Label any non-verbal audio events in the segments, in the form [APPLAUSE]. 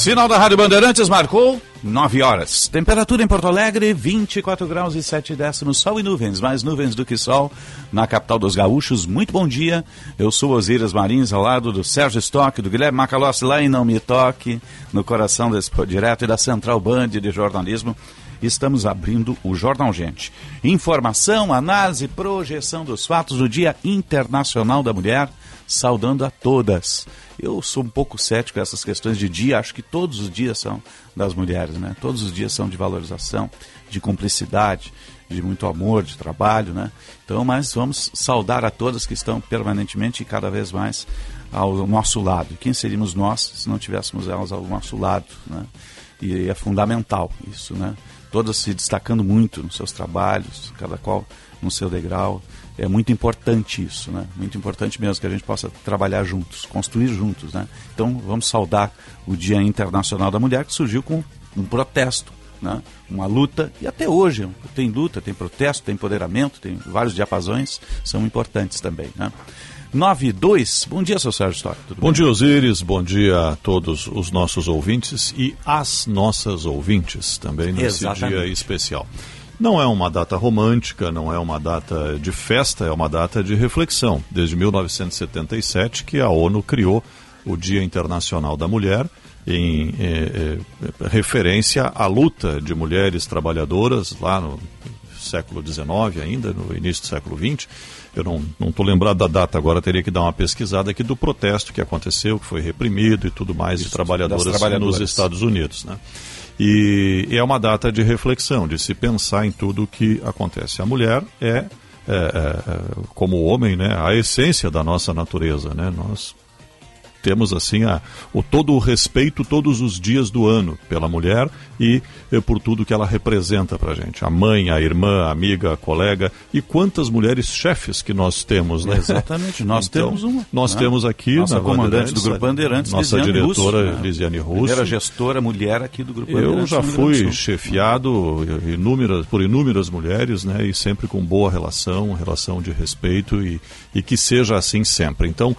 Sinal da Rádio Bandeirantes marcou 9 horas. Temperatura em Porto Alegre, 24 graus e 7 décimos. Sol e nuvens, mais nuvens do que sol na capital dos gaúchos. Muito bom dia. Eu sou Osíris Marins, ao lado do Sérgio Stock, do Guilherme Macalossi, lá em Não Me Toque, no coração desse direto e da Central Band de jornalismo. Estamos abrindo o Jornal Gente. Informação, análise, projeção dos fatos do Dia Internacional da Mulher, saudando a todas. Eu sou um pouco cético com essas questões de dia, acho que todos os dias são das mulheres, né? Todos os dias são de valorização, de cumplicidade, de muito amor, de trabalho, né? Então, mas vamos saudar a todas que estão permanentemente e cada vez mais ao nosso lado. Quem seríamos nós se não tivéssemos elas ao nosso lado, né? E é fundamental isso, né? Todas se destacando muito nos seus trabalhos, cada qual no seu degrau é muito importante isso, né? Muito importante mesmo que a gente possa trabalhar juntos, construir juntos, né? Então vamos saudar o Dia Internacional da Mulher que surgiu com um protesto, né? Uma luta e até hoje tem luta, tem protesto, tem empoderamento, tem vários diapasões são importantes também, né? 92. Bom dia, seu Sérgio Stock. Tudo bom bem? dia, Osíris. Bom dia a todos os nossos ouvintes e as nossas ouvintes também nesse Exatamente. dia especial. Não é uma data romântica, não é uma data de festa, é uma data de reflexão. Desde 1977 que a ONU criou o Dia Internacional da Mulher em eh, eh, referência à luta de mulheres trabalhadoras lá no século XIX ainda, no início do século XX. Eu não estou lembrado da data agora, teria que dar uma pesquisada aqui do protesto que aconteceu, que foi reprimido e tudo mais Isso, de trabalhadoras, trabalhadoras nos Estados Unidos. Né? E, é uma data de reflexão, de se pensar em tudo o que acontece. A mulher é, é, é, como o homem, né, a essência da nossa natureza. Né? Nós temos assim a, o todo o respeito todos os dias do ano pela mulher e, e por tudo que ela representa para a gente. A mãe, a irmã, a amiga, a colega e quantas mulheres chefes que nós temos, né? Exatamente, nós então, temos uma. Nós né? temos aqui nossa na comandante do Grupo Bandeirantes, nossa Lisiane diretora Russo, né? Lisiane Russo. Primeira gestora mulher aqui do Grupo Bandeirantes. Eu já fui chefiado inúmeras, por inúmeras mulheres, né? E sempre com boa relação, relação de respeito e, e que seja assim sempre. Então,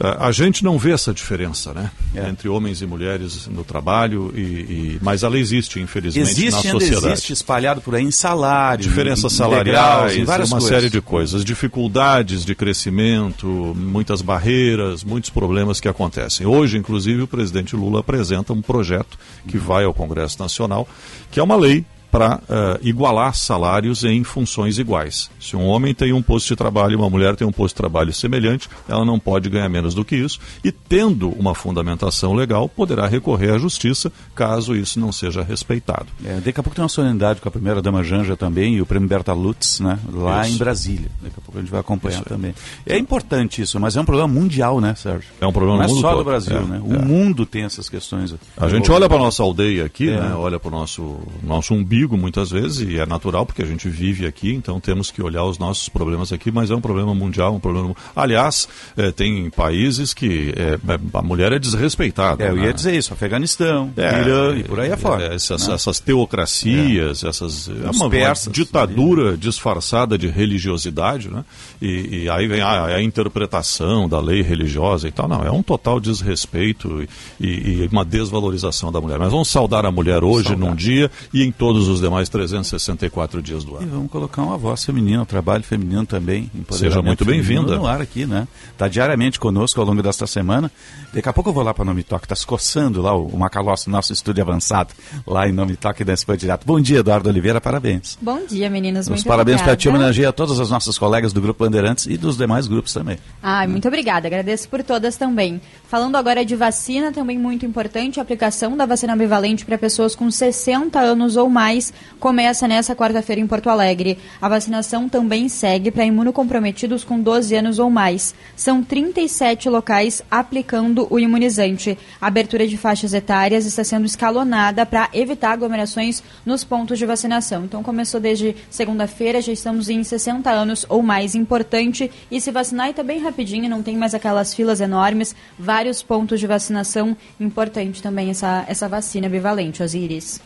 a gente não vê essa diferença, né? É. Entre homens e mulheres no trabalho, e, e, mas ela existe, infelizmente, existe, na sociedade. Existe espalhado por aí em salário, diferenças salariais, em várias uma coisas. série de coisas, dificuldades de crescimento, muitas barreiras, muitos problemas que acontecem. Hoje, inclusive, o presidente Lula apresenta um projeto que vai ao Congresso Nacional, que é uma lei para uh, eh, igualar salários em funções iguais. Se um homem tem um posto de trabalho e uma mulher tem um posto de trabalho semelhante, ela não pode ganhar menos do que isso e, tendo uma fundamentação legal, poderá recorrer à justiça caso isso não seja respeitado. É, daqui a pouco tem uma solenidade com a primeira-dama Janja também e o prêmio Berta Lutz, né, lá isso. em Brasília. Daqui a pouco a gente vai acompanhar isso também. É. é importante isso, mas é um problema mundial, né, Sérgio? É um problema não é só todo. do Brasil, é, né? O é. mundo tem essas questões. A gente olha para a nossa aldeia aqui, é. né, olha para o nosso, nosso umbigo muitas vezes e é natural porque a gente vive aqui, então temos que olhar os nossos problemas aqui, mas é um problema mundial, um problema. Aliás, é, tem países que é, a mulher é desrespeitada. É, eu ia né? dizer isso, Afeganistão, é, Irã e por aí afora. É, essas, né? essas teocracias, essas é uma, persas, uma ditadura ali. disfarçada de religiosidade, né? E, e aí vem a, a, interpretação da lei religiosa e tal. Não, é um total desrespeito e, e uma desvalorização da mulher. Mas vamos saudar a mulher hoje, saudar. num dia e em todos os demais 364 dias do ano. E vamos colocar uma voz feminina, um trabalho feminino também. Seja muito bem-vinda. no ar aqui, né? Está diariamente conosco ao longo desta semana. Daqui a pouco eu vou lá para o Nome Toque, está se coçando lá o, o Macalossi, nosso estúdio avançado, lá em Nome Toque da Espan Direto. Bom dia, Eduardo Oliveira, parabéns. Bom dia, meninos. Muito parabéns para ti, homenageia a todas as nossas colegas do Grupo Bandeirantes e dos demais grupos também. Ah, muito obrigada, agradeço por todas também. Falando agora de vacina, também muito importante a aplicação da vacina bivalente para pessoas com 60 anos ou mais começa nessa quarta-feira em Porto Alegre. A vacinação também segue para imunocomprometidos com 12 anos ou mais. São 37 locais aplicando o imunizante. A abertura de faixas etárias está sendo escalonada para evitar aglomerações nos pontos de vacinação. Então começou desde segunda-feira, já estamos em 60 anos ou mais. Importante e se vacinar e está bem rapidinho, não tem mais aquelas filas enormes. Vários pontos de vacinação. Importante também essa, essa vacina bivalente, Osiris.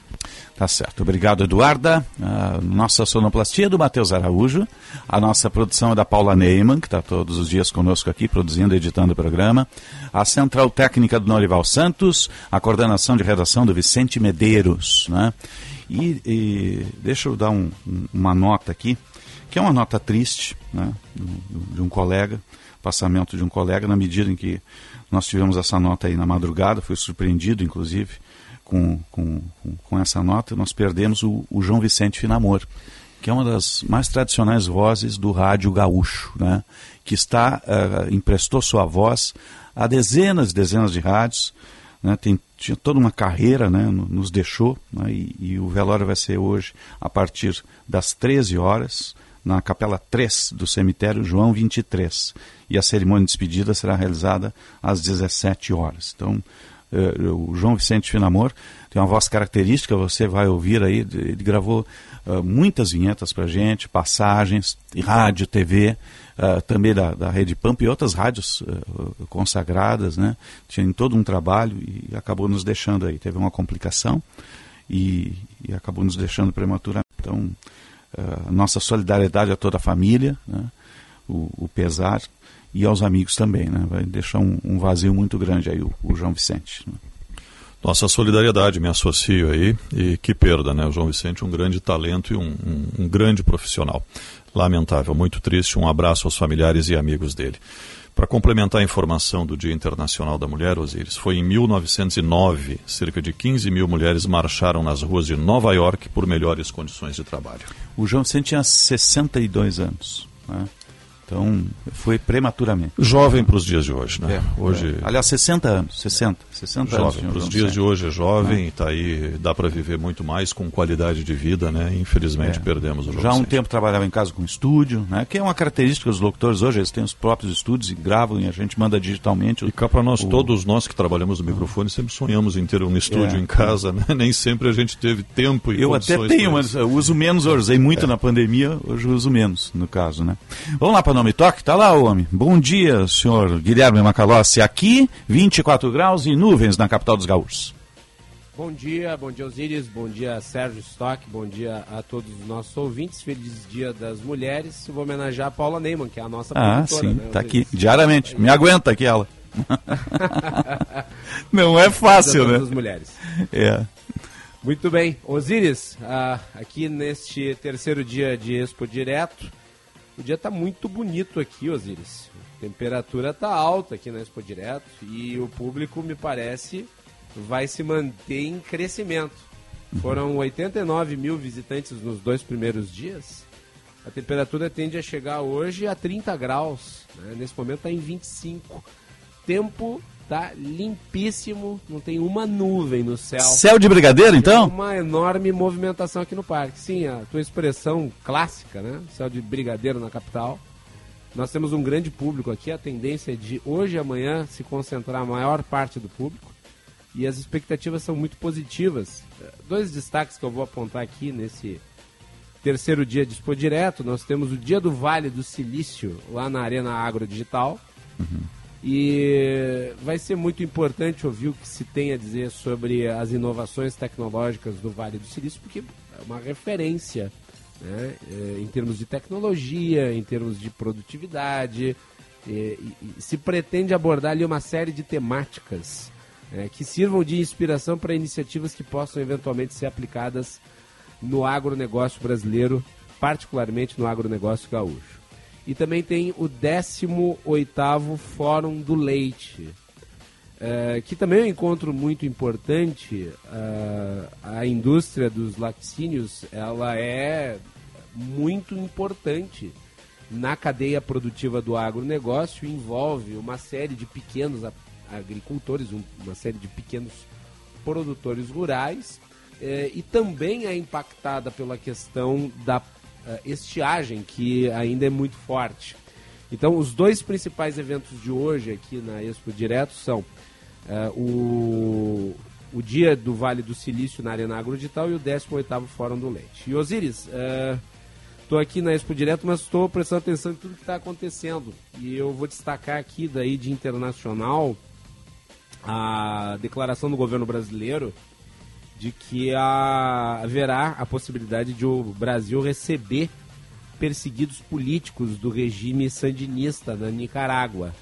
Tá certo. Obrigado, Eduarda. A nossa sonoplastia é do Matheus Araújo. A nossa produção é da Paula Neyman, que está todos os dias conosco aqui, produzindo e editando o programa. A central técnica do Norival Santos. A coordenação de redação do Vicente Medeiros. Né? E, e deixa eu dar um, uma nota aqui, que é uma nota triste, né? de, de um colega, passamento de um colega, na medida em que nós tivemos essa nota aí na madrugada, fui surpreendido, inclusive, com, com, com essa nota, nós perdemos o, o, João Vicente Finamor, que é uma das mais tradicionais vozes do rádio gaúcho, né? que está uh, emprestou sua voz a dezenas e dezenas de rádios, né? Tem, tinha toda uma carreira, né? nos deixou, né? e, e o velório vai ser hoje a partir das 13 horas, na capela 3 do cemitério João 23. E a cerimônia de despedida será realizada às 17 horas. Então, o João Vicente Finamor tem uma voz característica, você vai ouvir aí, ele gravou uh, muitas vinhetas para gente, passagens, rádio, TV, uh, também da, da Rede Pampa e outras rádios consagradas, né? Tinha todo um trabalho e acabou nos deixando aí. Teve uma complicação e, e acabou nos deixando prematuramente. Então, nossa solidariedade a toda a família, né? o, o pesar e aos amigos também, né? Vai deixar um, um vazio muito grande aí o, o João Vicente. Né? Nossa solidariedade, me associo aí, e que perda, né? O João Vicente, um grande talento e um, um, um grande profissional. Lamentável, muito triste. Um abraço aos familiares e amigos dele. Para complementar a informação do Dia Internacional da Mulher, Osiris, foi em 1909, cerca de 15 mil mulheres marcharam nas ruas de Nova York por melhores condições de trabalho. O João Vicente tinha 62 anos. Né? Então, foi prematuramente. Jovem para os dias de hoje, né? É, hoje... É. Aliás, 60 anos, 60, 60 jovem, Para os dias de hoje é jovem, está é. aí, dá para viver muito mais com qualidade de vida, né? Infelizmente é. perdemos o Já há um tempo trabalhava em casa com estúdio, né? Que é uma característica dos locutores hoje, eles têm os próprios estúdios e gravam e a gente manda digitalmente. O, e cá para nós, o... todos nós que trabalhamos no microfone, sempre sonhamos em ter um estúdio é. em casa, né? Nem sempre a gente teve tempo e Eu até tenho, mas eu uso menos, eu usei muito na pandemia, hoje eu uso menos, no caso, né? Vamos lá para nome toque, tá lá, homem. Bom dia, senhor Guilherme Macalossi. Aqui, 24 graus e nuvens na capital dos gaúchos. Bom dia, bom dia Osíris, bom dia Sérgio Stock, bom dia a todos os nossos ouvintes. Feliz Dia das Mulheres. Vou homenagear a Paula Neyman, que é a nossa ah, sim, né, tá aqui diariamente. Me aguenta aqui ela. [LAUGHS] Não é fácil, né? Das mulheres. É. Muito bem. Osíris, ah, aqui neste terceiro dia de Expo Direto, o dia está muito bonito aqui, Osiris. A temperatura está alta aqui na Expo Direto e o público, me parece, vai se manter em crescimento. Foram 89 mil visitantes nos dois primeiros dias. A temperatura tende a chegar hoje a 30 graus. Né? Nesse momento está em 25. Tempo tá limpíssimo, não tem uma nuvem no céu. Céu de brigadeiro, então? Uma enorme movimentação aqui no parque. Sim, a tua expressão clássica, né? Céu de brigadeiro na capital. Nós temos um grande público aqui, a tendência é de hoje e amanhã se concentrar a maior parte do público. E as expectativas são muito positivas. Dois destaques que eu vou apontar aqui nesse terceiro dia de Expo Direto. Nós temos o Dia do Vale do Silício lá na Arena Agro Digital. Uhum. E vai ser muito importante ouvir o que se tem a dizer sobre as inovações tecnológicas do Vale do Silício, porque é uma referência né, é, em termos de tecnologia, em termos de produtividade. E, e, se pretende abordar ali uma série de temáticas é, que sirvam de inspiração para iniciativas que possam eventualmente ser aplicadas no agronegócio brasileiro, particularmente no agronegócio gaúcho. E também tem o 18º Fórum do Leite, é, que também é um encontro muito importante. Uh, a indústria dos laticínios ela é muito importante na cadeia produtiva do agronegócio, envolve uma série de pequenos agricultores, uma série de pequenos produtores rurais é, e também é impactada pela questão da estiagem, que ainda é muito forte. Então, os dois principais eventos de hoje aqui na Expo Direto são uh, o, o Dia do Vale do Silício na Arena Agrodigital e o 18º Fórum do Leite. E Osiris, estou uh, aqui na Expo Direto, mas estou prestando atenção em tudo que está acontecendo. E eu vou destacar aqui daí de internacional a declaração do governo brasileiro de que haverá a possibilidade de o Brasil receber perseguidos políticos do regime sandinista na Nicarágua.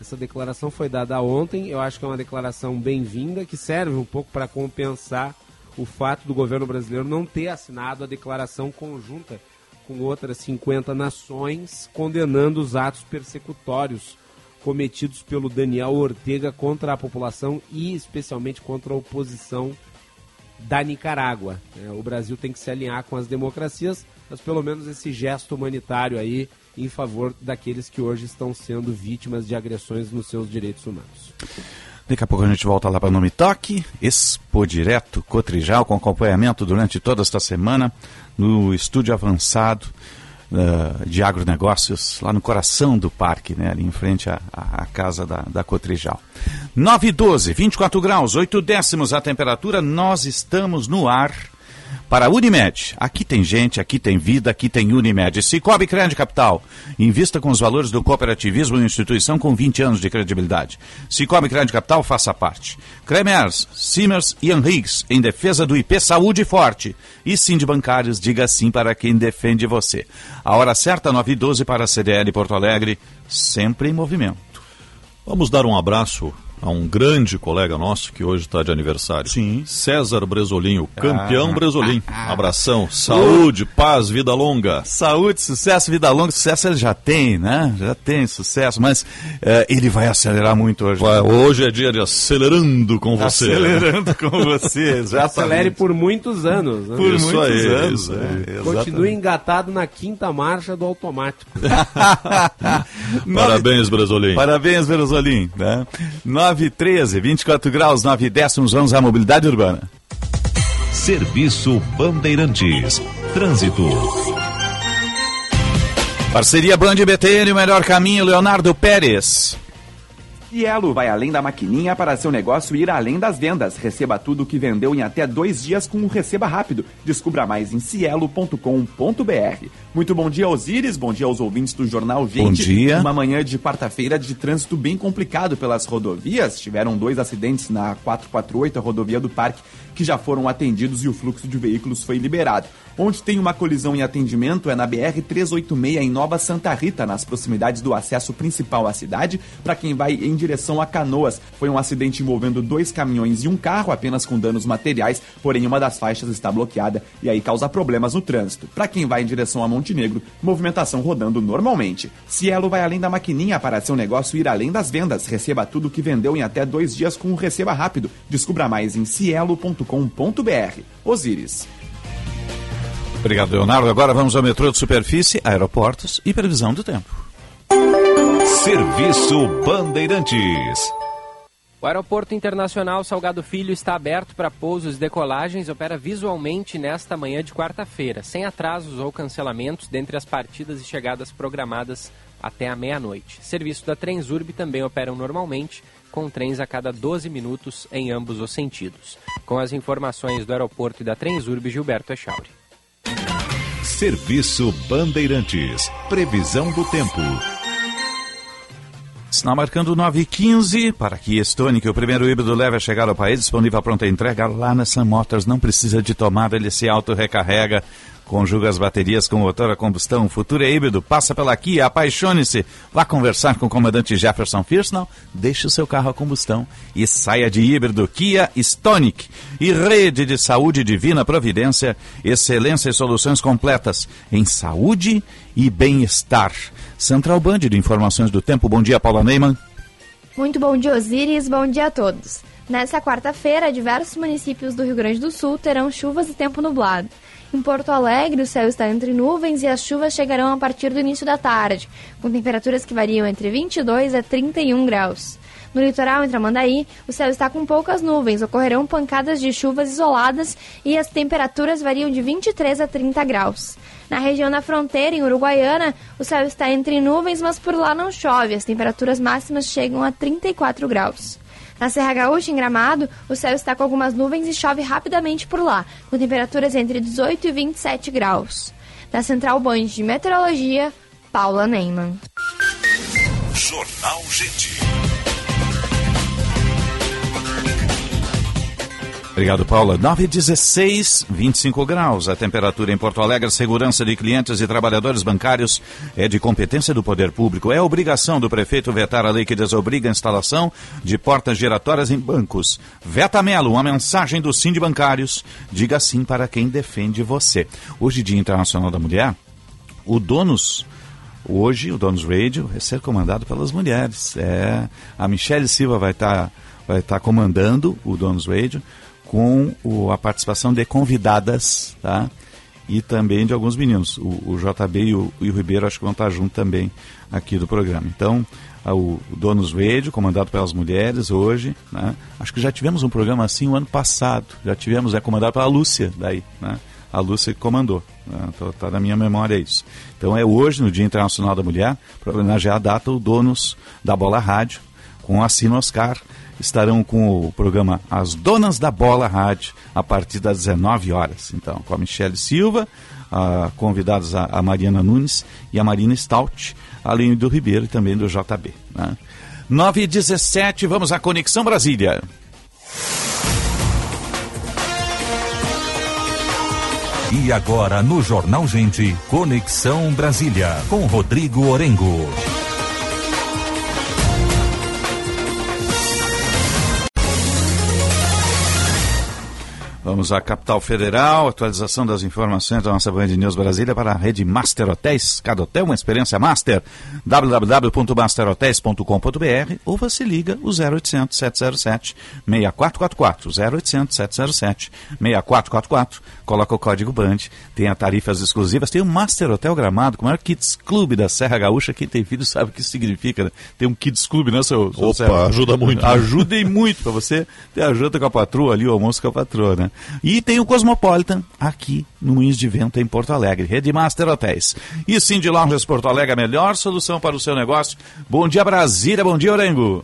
Essa declaração foi dada ontem, eu acho que é uma declaração bem-vinda, que serve um pouco para compensar o fato do governo brasileiro não ter assinado a declaração conjunta com outras 50 nações condenando os atos persecutórios cometidos pelo Daniel Ortega contra a população e especialmente contra a oposição da Nicarágua. É, o Brasil tem que se alinhar com as democracias, mas pelo menos esse gesto humanitário aí em favor daqueles que hoje estão sendo vítimas de agressões nos seus direitos humanos. Daqui a pouco a gente volta lá para o Nome Toque, Expo Direto, Cotrijal, com acompanhamento durante toda esta semana no estúdio avançado uh, de agronegócios, lá no coração do parque, né, ali em frente à, à, à casa da, da Cotrijal. 9 e 12, 24 graus, 8 décimos a temperatura, nós estamos no ar para a Unimed. Aqui tem gente, aqui tem vida, aqui tem Unimed. Cicobi Crédito Capital. Invista com os valores do cooperativismo em instituição com 20 anos de credibilidade. Cicobi Crédito Capital, faça parte. Cremers, Simmers e Henriques, em defesa do IP Saúde Forte. E sim de bancários, diga sim para quem defende você. A hora certa, 9 e 12 para a CDL Porto Alegre, sempre em movimento. Vamos dar um abraço a um grande colega nosso que hoje está de aniversário. Sim. César Bresolim, o campeão ah. Bresolim. Abração, saúde, paz, vida longa. Saúde, sucesso, vida longa. Sucesso ele já tem, né? Já tem sucesso, mas uh, ele vai acelerar muito hoje. Vai, hoje é dia de acelerando com você. Acelerando com [LAUGHS] você, já Acelere por muitos anos. Né? Por isso muitos aí, anos. Aí, é. Continue engatado na quinta marcha do automático. [LAUGHS] [LAUGHS] Parabéns, Bresolim. Parabéns, Bresolim. Né? 9 13, 24 graus, 9 décimos, vamos à mobilidade urbana. Serviço Bandeirantes. Trânsito. Parceria Band BTN, o melhor caminho, Leonardo Pérez. Cielo vai além da maquininha para seu negócio ir além das vendas. Receba tudo o que vendeu em até dois dias com o Receba Rápido. Descubra mais em cielo.com.br. Muito bom dia, Osíris. Bom dia aos ouvintes do Jornal Gente. Bom dia. Uma manhã de quarta-feira de trânsito bem complicado pelas rodovias. Tiveram dois acidentes na 448, a rodovia do Parque, que já foram atendidos e o fluxo de veículos foi liberado. Onde tem uma colisão em atendimento é na BR-386 em Nova Santa Rita, nas proximidades do acesso principal à cidade, para quem vai em direção a Canoas. Foi um acidente envolvendo dois caminhões e um carro, apenas com danos materiais, porém uma das faixas está bloqueada e aí causa problemas no trânsito. Para quem vai em direção a Montenegro, movimentação rodando normalmente. Cielo vai além da maquininha para seu negócio ir além das vendas. Receba tudo que vendeu em até dois dias com o Receba Rápido. Descubra mais em cielo.com.br. Osíris. Obrigado, Leonardo. Agora vamos ao metrô de superfície, aeroportos e previsão do tempo. Serviço Bandeirantes. O Aeroporto Internacional Salgado Filho está aberto para pousos e decolagens e opera visualmente nesta manhã de quarta-feira, sem atrasos ou cancelamentos dentre as partidas e chegadas programadas até a meia-noite. Serviço da Transurb também operam normalmente, com trens a cada 12 minutos em ambos os sentidos. Com as informações do aeroporto e da Transurb, Gilberto Echauri. Serviço Bandeirantes. Previsão do tempo. Sinal marcando 9h15 para que Estônica, o primeiro híbrido leve a chegar ao país, disponível a pronta entrega lá na Sun Motors. Não precisa de tomada, ele se auto-recarrega Conjuga as baterias com motor a combustão. Futuro é híbrido. Passa pela Kia, apaixone-se. Vá conversar com o comandante Jefferson Firsnall. Deixe o seu carro a combustão e saia de híbrido Kia Stonic. E rede de saúde divina providência. Excelência e soluções completas em saúde e bem-estar. Central Band de Informações do Tempo. Bom dia, Paula Neyman. Muito bom dia, Osiris. Bom dia a todos. Nessa quarta-feira, diversos municípios do Rio Grande do Sul terão chuvas e tempo nublado. Em Porto Alegre, o céu está entre nuvens e as chuvas chegarão a partir do início da tarde, com temperaturas que variam entre 22 a 31 graus. No litoral entre Amandaí, o céu está com poucas nuvens, ocorrerão pancadas de chuvas isoladas e as temperaturas variam de 23 a 30 graus. Na região da fronteira, em Uruguaiana, o céu está entre nuvens, mas por lá não chove. As temperaturas máximas chegam a 34 graus. Na Serra Gaúcha, em Gramado, o céu está com algumas nuvens e chove rapidamente por lá, com temperaturas entre 18 e 27 graus. Da Central Band de Meteorologia, Paula Neyman. Jornal Gente. Obrigado, Paula. 9 16, 25 graus. A temperatura em Porto Alegre, segurança de clientes e trabalhadores bancários é de competência do poder público. É obrigação do prefeito vetar a lei que desobriga a instalação de portas giratórias em bancos. Veta Melo, uma mensagem do Sim de Bancários. Diga sim para quem defende você. Hoje, Dia Internacional da Mulher, o Donos Hoje, o Donos Radio vai ser comandado pelas mulheres. É, a Michelle Silva vai estar tá, vai tá comandando o Donos Radio com o, a participação de convidadas, tá? E também de alguns meninos. O, o JB e o, e o, Ribeiro acho que vão estar junto também aqui do programa. Então, o, o Donos Radio, comandado pelas mulheres hoje, né? Acho que já tivemos um programa assim o ano passado. Já tivemos, é comandado pela Lúcia daí, né? A Lúcia que comandou. Né? Então, tá na minha memória isso. Então é hoje, no Dia Internacional da Mulher, para homenagear a data, o Donos da Bola Rádio, com a Sino Oscar, estarão com o programa As Donas da Bola Rádio a partir das 19 horas. Então, com a Michelle Silva, a, convidados a, a, Mariana Nunes e a Marina Stout, além do Ribeiro e também do JB. Né? 9 e 17, vamos à Conexão Brasília. E agora no Jornal Gente, Conexão Brasília, com Rodrigo Orengo. Vamos à capital federal, atualização das informações da nossa Band News Brasília para a rede Master Hotéis. Cada hotel uma experiência master. www.masterhotels.com.br ou você liga o 0800 707 6444. 0800 707 6444. Coloca o código BAND, tem a tarifas exclusivas, tem o Master Hotel Gramado, com o maior Kids Clube da Serra Gaúcha. Quem tem filho sabe o que isso significa, né? Tem um Kids Clube, né, seu, seu Opa, Serra? ajuda muito. Ajudem muito para você ter a janta com a patroa ali, o almoço com a patroa, né? E tem o Cosmopolitan aqui no Moinhos de Vento, em Porto Alegre. Rede Master Hotéis. E de Lojas Porto Alegre, a melhor solução para o seu negócio. Bom dia, Brasília. Bom dia, Orengo.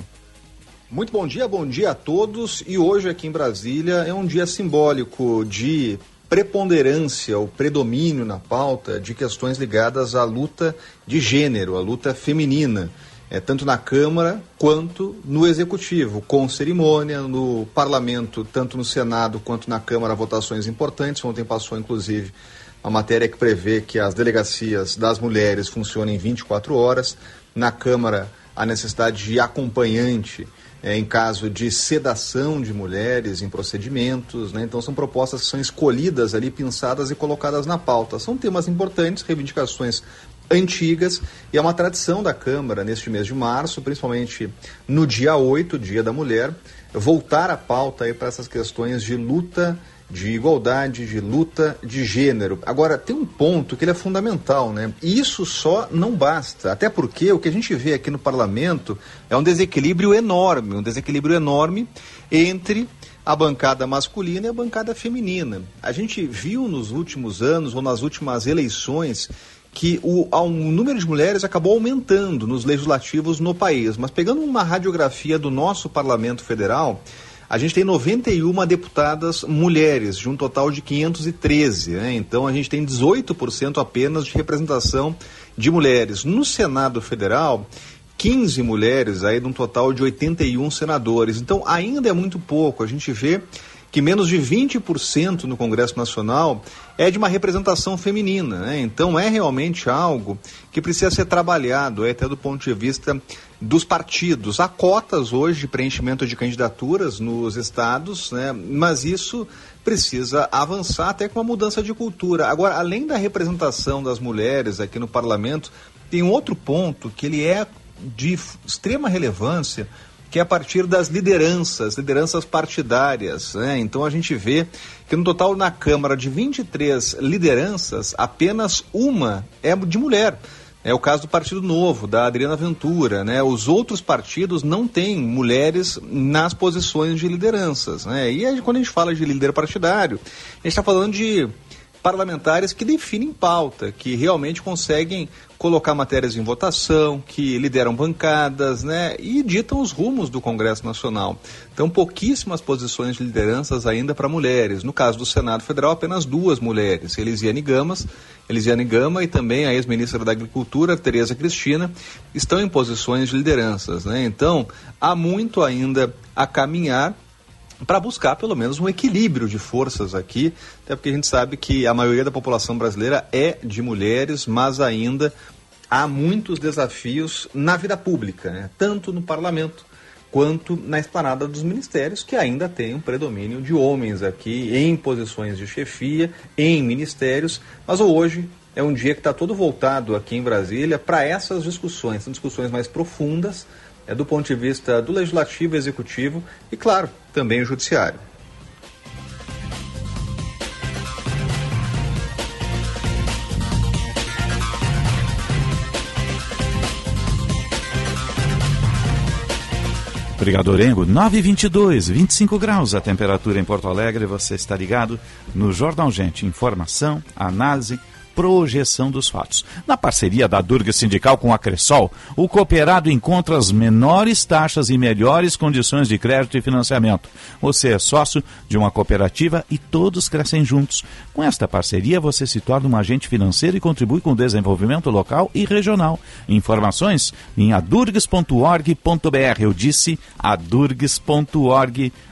Muito bom dia, bom dia a todos. E hoje aqui em Brasília é um dia simbólico de preponderância, o predomínio na pauta de questões ligadas à luta de gênero, à luta feminina é, tanto na Câmara quanto no Executivo, com cerimônia, no Parlamento, tanto no Senado quanto na Câmara, votações importantes. Ontem passou, inclusive, a matéria que prevê que as delegacias das mulheres funcionem 24 horas. Na Câmara, a necessidade de acompanhante é, em caso de sedação de mulheres em procedimentos. Né? Então, são propostas que são escolhidas ali, pensadas e colocadas na pauta. São temas importantes, reivindicações antigas e é uma tradição da Câmara neste mês de março, principalmente no dia 8, Dia da Mulher, voltar a pauta para essas questões de luta de igualdade, de luta de gênero. Agora, tem um ponto que ele é fundamental, né? E isso só não basta, até porque o que a gente vê aqui no parlamento é um desequilíbrio enorme, um desequilíbrio enorme entre a bancada masculina e a bancada feminina. A gente viu nos últimos anos ou nas últimas eleições que o, o número de mulheres acabou aumentando nos legislativos no país. Mas pegando uma radiografia do nosso parlamento federal, a gente tem 91 deputadas mulheres, de um total de 513. Né? Então a gente tem 18% apenas de representação de mulheres. No Senado Federal, 15 mulheres, aí de um total de 81 senadores. Então ainda é muito pouco. A gente vê que menos de 20% no Congresso Nacional é de uma representação feminina. Né? Então é realmente algo que precisa ser trabalhado, é, até do ponto de vista dos partidos. Há cotas hoje de preenchimento de candidaturas nos estados, né? mas isso precisa avançar até com uma mudança de cultura. Agora, além da representação das mulheres aqui no parlamento, tem outro ponto que ele é de extrema relevância que é a partir das lideranças, lideranças partidárias. Né? Então a gente vê que no total na Câmara de 23 lideranças, apenas uma é de mulher. É o caso do Partido Novo, da Adriana Ventura. Né? Os outros partidos não têm mulheres nas posições de lideranças. Né? E aí, quando a gente fala de líder partidário, a gente está falando de parlamentares que definem pauta, que realmente conseguem colocar matérias em votação, que lideram bancadas, né, e ditam os rumos do Congresso Nacional. Então, pouquíssimas posições de lideranças ainda para mulheres. No caso do Senado Federal, apenas duas mulheres, Elisiane Gamas, Elisiane Gama e também a ex-ministra da Agricultura, Tereza Cristina, estão em posições de lideranças, né? Então, há muito ainda a caminhar para buscar pelo menos um equilíbrio de forças aqui, até porque a gente sabe que a maioria da população brasileira é de mulheres, mas ainda há muitos desafios na vida pública, né? tanto no parlamento quanto na esplanada dos ministérios, que ainda tem um predomínio de homens aqui em posições de chefia, em ministérios, mas hoje é um dia que está todo voltado aqui em Brasília para essas discussões, são discussões mais profundas, é, do ponto de vista do legislativo, executivo e, claro, também o judiciário. Obrigado, Orengo. 922, 25 graus a temperatura em Porto Alegre. Você está ligado no Jornal Gente. Informação, análise projeção dos fatos. Na parceria da Durga Sindical com a Cressol, o cooperado encontra as menores taxas e melhores condições de crédito e financiamento. Você é sócio de uma cooperativa e todos crescem juntos. Com esta parceria, você se torna um agente financeiro e contribui com o desenvolvimento local e regional. Informações em adurgs.org.br. Eu disse adurgs.org.br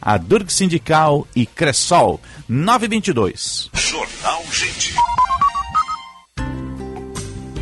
a Durg Sindical e Cressol 922. Jornal Gente.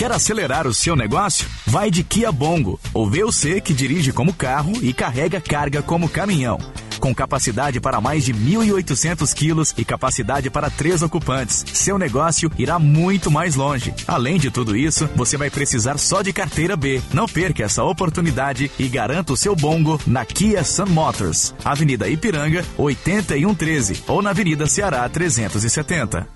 Quer acelerar o seu negócio? Vai de Kia Bongo, o VUC que dirige como carro e carrega carga como caminhão. Com capacidade para mais de 1.800 quilos e capacidade para três ocupantes, seu negócio irá muito mais longe. Além de tudo isso, você vai precisar só de carteira B. Não perca essa oportunidade e garanta o seu Bongo na Kia Sun Motors, Avenida Ipiranga, 8113 ou na Avenida Ceará 370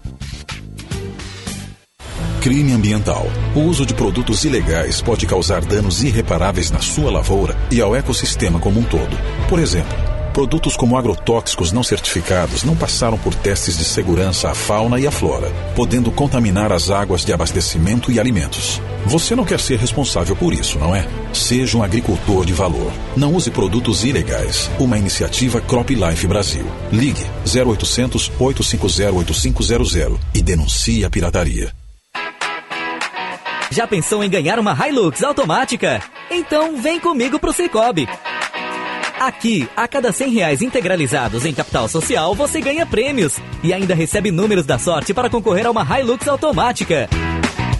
crime ambiental. O uso de produtos ilegais pode causar danos irreparáveis na sua lavoura e ao ecossistema como um todo. Por exemplo, produtos como agrotóxicos não certificados não passaram por testes de segurança à fauna e à flora, podendo contaminar as águas de abastecimento e alimentos. Você não quer ser responsável por isso, não é? Seja um agricultor de valor. Não use produtos ilegais. Uma iniciativa Crop Life Brasil. Ligue 0800 850 8500 e denuncie a pirataria. Já pensou em ganhar uma Hilux automática? Então vem comigo pro Cicobi. Aqui, a cada 100 reais integralizados em capital social, você ganha prêmios e ainda recebe números da sorte para concorrer a uma Hilux automática.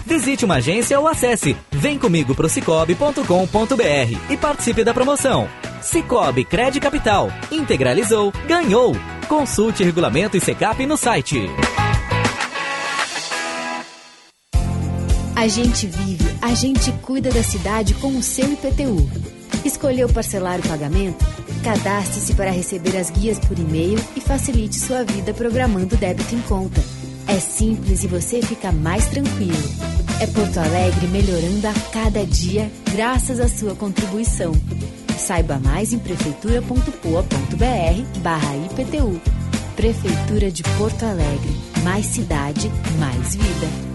Visite uma agência ou acesse vemcomigo pro cicobi.com.br e participe da promoção. Cicobi Cred Capital. Integralizou, ganhou. Consulte regulamento e secap no site. A gente vive, a gente cuida da cidade com o seu IPTU. Escolheu parcelar o pagamento? Cadastre-se para receber as guias por e-mail e facilite sua vida programando débito em conta. É simples e você fica mais tranquilo. É Porto Alegre melhorando a cada dia graças à sua contribuição. Saiba mais em prefeitura.poa.br barra IPTU. Prefeitura de Porto Alegre. Mais cidade, mais vida.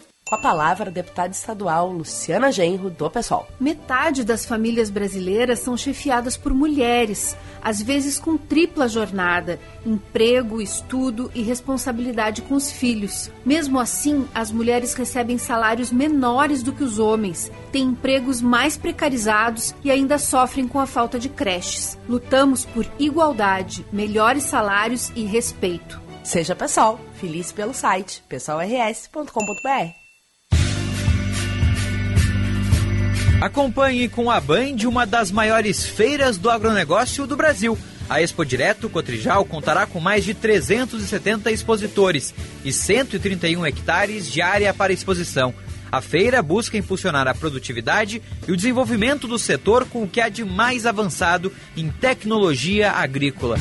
com a palavra a deputada estadual Luciana Genro, do PSOL. Metade das famílias brasileiras são chefiadas por mulheres, às vezes com tripla jornada: emprego, estudo e responsabilidade com os filhos. Mesmo assim, as mulheres recebem salários menores do que os homens, têm empregos mais precarizados e ainda sofrem com a falta de creches. Lutamos por igualdade, melhores salários e respeito. Seja PSOL, feliz pelo site pessoalrs.com.br. Acompanhe com a Band uma das maiores feiras do agronegócio do Brasil. A Expo Direto Cotrijal contará com mais de 370 expositores e 131 hectares de área para exposição. A feira busca impulsionar a produtividade e o desenvolvimento do setor com o que há de mais avançado em tecnologia agrícola.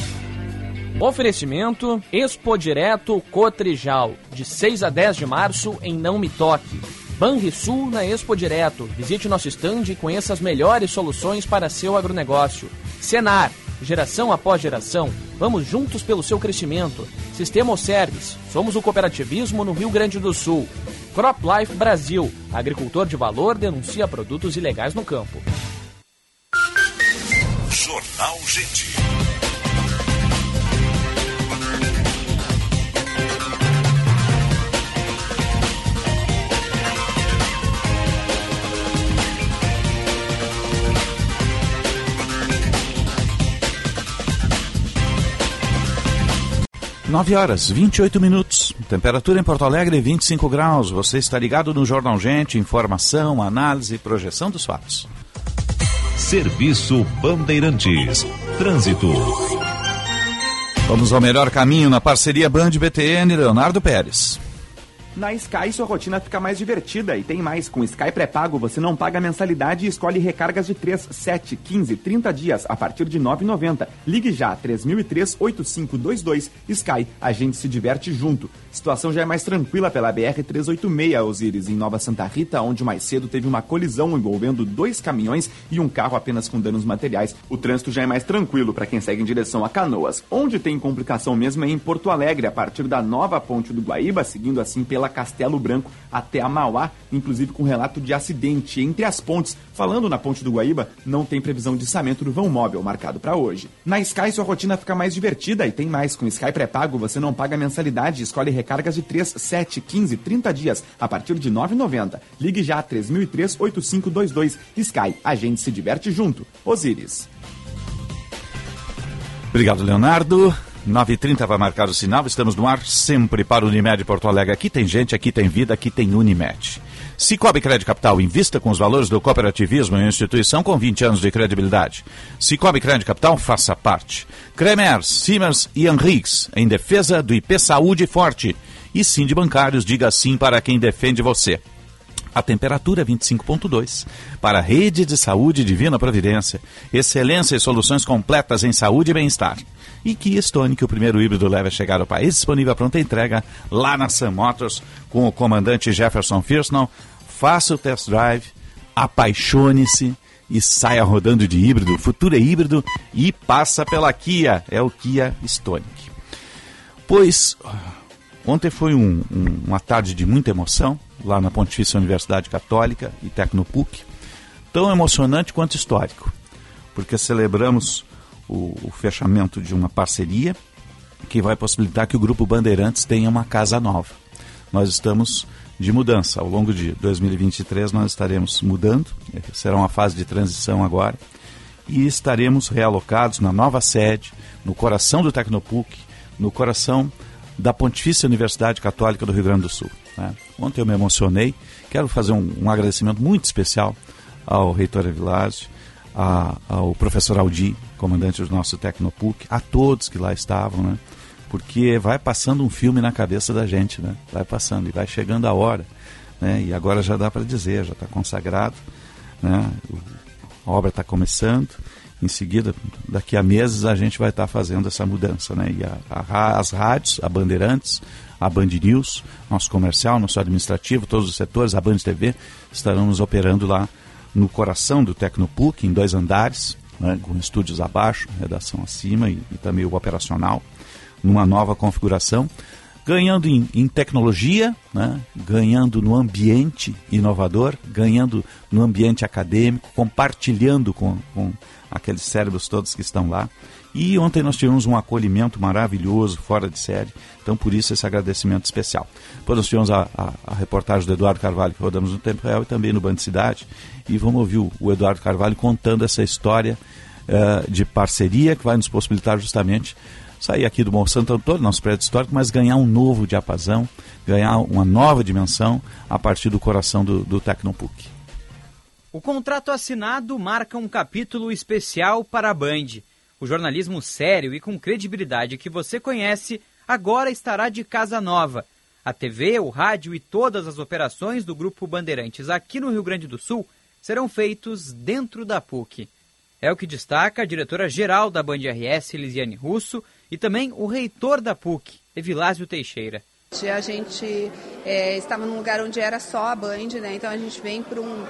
Oferecimento Expo Direto Cotrijal, de 6 a 10 de março em Não Me Toque. Banrisul na Expo Direto. Visite nosso stand e conheça as melhores soluções para seu agronegócio. Senar, geração após geração, vamos juntos pelo seu crescimento. Sistema Service, somos o cooperativismo no Rio Grande do Sul. Crop Life Brasil, agricultor de valor denuncia produtos ilegais no campo. Jornal Gente. Nove horas, 28 minutos. Temperatura em Porto Alegre, 25 graus. Você está ligado no Jornal Gente, informação, análise e projeção dos fatos. Serviço Bandeirantes. Trânsito. Vamos ao melhor caminho na parceria Band BTN Leonardo Pérez. Na Sky, sua rotina fica mais divertida e tem mais. Com Sky pré-pago, você não paga mensalidade e escolhe recargas de 3, 7, 15, 30 dias a partir de R$ 9,90. Ligue já, 3003-8522. Sky, a gente se diverte junto. Situação já é mais tranquila pela BR-386, Osíris, em Nova Santa Rita, onde mais cedo teve uma colisão envolvendo dois caminhões e um carro apenas com danos materiais. O trânsito já é mais tranquilo para quem segue em direção a Canoas. Onde tem complicação mesmo é em Porto Alegre, a partir da nova ponte do Guaíba, seguindo assim pela Castelo Branco até a Mauá, inclusive com relato de acidente entre as pontes. Falando na ponte do Guaíba, não tem previsão de içamento do vão móvel marcado para hoje. Na Sky, sua rotina fica mais divertida e tem mais. Com Sky pré-pago, você não paga mensalidade escolhe recargas de 3, 7, 15, 30 dias a partir de R$ 9,90. Ligue já 3003-8522. Sky, a gente se diverte junto. Osíris. Obrigado, Leonardo. 9h30 vai marcar o sinal. Estamos no ar sempre para o Unimed Porto Alegre. Aqui tem gente, aqui tem vida, aqui tem Unimed. Cicobi Crédito Capital, invista com os valores do cooperativismo em instituição com 20 anos de credibilidade. Cicobi Crédito Capital, faça parte. Kremers, Siemens e Henriques, em defesa do IP Saúde Forte. E sim de bancários, diga sim para quem defende você. A temperatura é 25.2. Para a Rede de Saúde Divina Providência. Excelência e soluções completas em saúde e bem-estar. E Kia Stone, que o primeiro híbrido leve a chegar ao país, disponível a pronta entrega lá na Sam Motors, com o comandante Jefferson Firsnall. Faça o test drive, apaixone-se e saia rodando de híbrido. O futuro é híbrido e passa pela Kia. É o Kia Stonic. Pois, ontem foi um, um, uma tarde de muita emoção lá na Pontifícia Universidade Católica e Tecnopuc. Tão emocionante quanto histórico, porque celebramos o, o fechamento de uma parceria que vai possibilitar que o Grupo Bandeirantes tenha uma casa nova. Nós estamos de mudança. Ao longo de 2023 nós estaremos mudando, será uma fase de transição agora, e estaremos realocados na nova sede, no coração do Tecnopuc, no coração da Pontifícia Universidade Católica do Rio Grande do Sul. Né? Ontem eu me emocionei, quero fazer um, um agradecimento muito especial ao reitor Avilásio, ao professor Aldi, comandante do nosso Tecnopuc, a todos que lá estavam, né? porque vai passando um filme na cabeça da gente, né? Vai passando e vai chegando a hora, né? E agora já dá para dizer, já está consagrado, né? A obra está começando. Em seguida, daqui a meses a gente vai estar tá fazendo essa mudança, né? E a, a, as rádios, a Bandeirantes, a Band News, nosso comercial, nosso administrativo, todos os setores, a Band TV, estarão nos operando lá no coração do Tecnopuc, em dois andares, né, com estúdios abaixo, redação acima e, e, também o operacional, numa nova configuração, ganhando em, em tecnologia, né, ganhando no ambiente inovador, ganhando no ambiente acadêmico, compartilhando com, com aqueles cérebros todos que estão lá. E ontem nós tivemos um acolhimento maravilhoso, fora de série. Então, por isso, esse agradecimento especial. Depois nós tivemos a, a, a reportagem do Eduardo Carvalho, que rodamos no Tempo Real e também no Band Cidade. E vamos ouvir o, o Eduardo Carvalho contando essa história uh, de parceria que vai nos possibilitar justamente sair aqui do Bom Santo Antônio, nosso prédio histórico, mas ganhar um novo diapasão, ganhar uma nova dimensão a partir do coração do, do Tecnopuc. O contrato assinado marca um capítulo especial para a Band. O jornalismo sério e com credibilidade que você conhece agora estará de casa nova. A TV, o rádio e todas as operações do Grupo Bandeirantes aqui no Rio Grande do Sul serão feitos dentro da PUC. É o que destaca a diretora-geral da Band RS, Lisiane Russo, e também o reitor da PUC, Evilásio Teixeira. A gente é, estava num lugar onde era só a Band, né? então a gente vem para um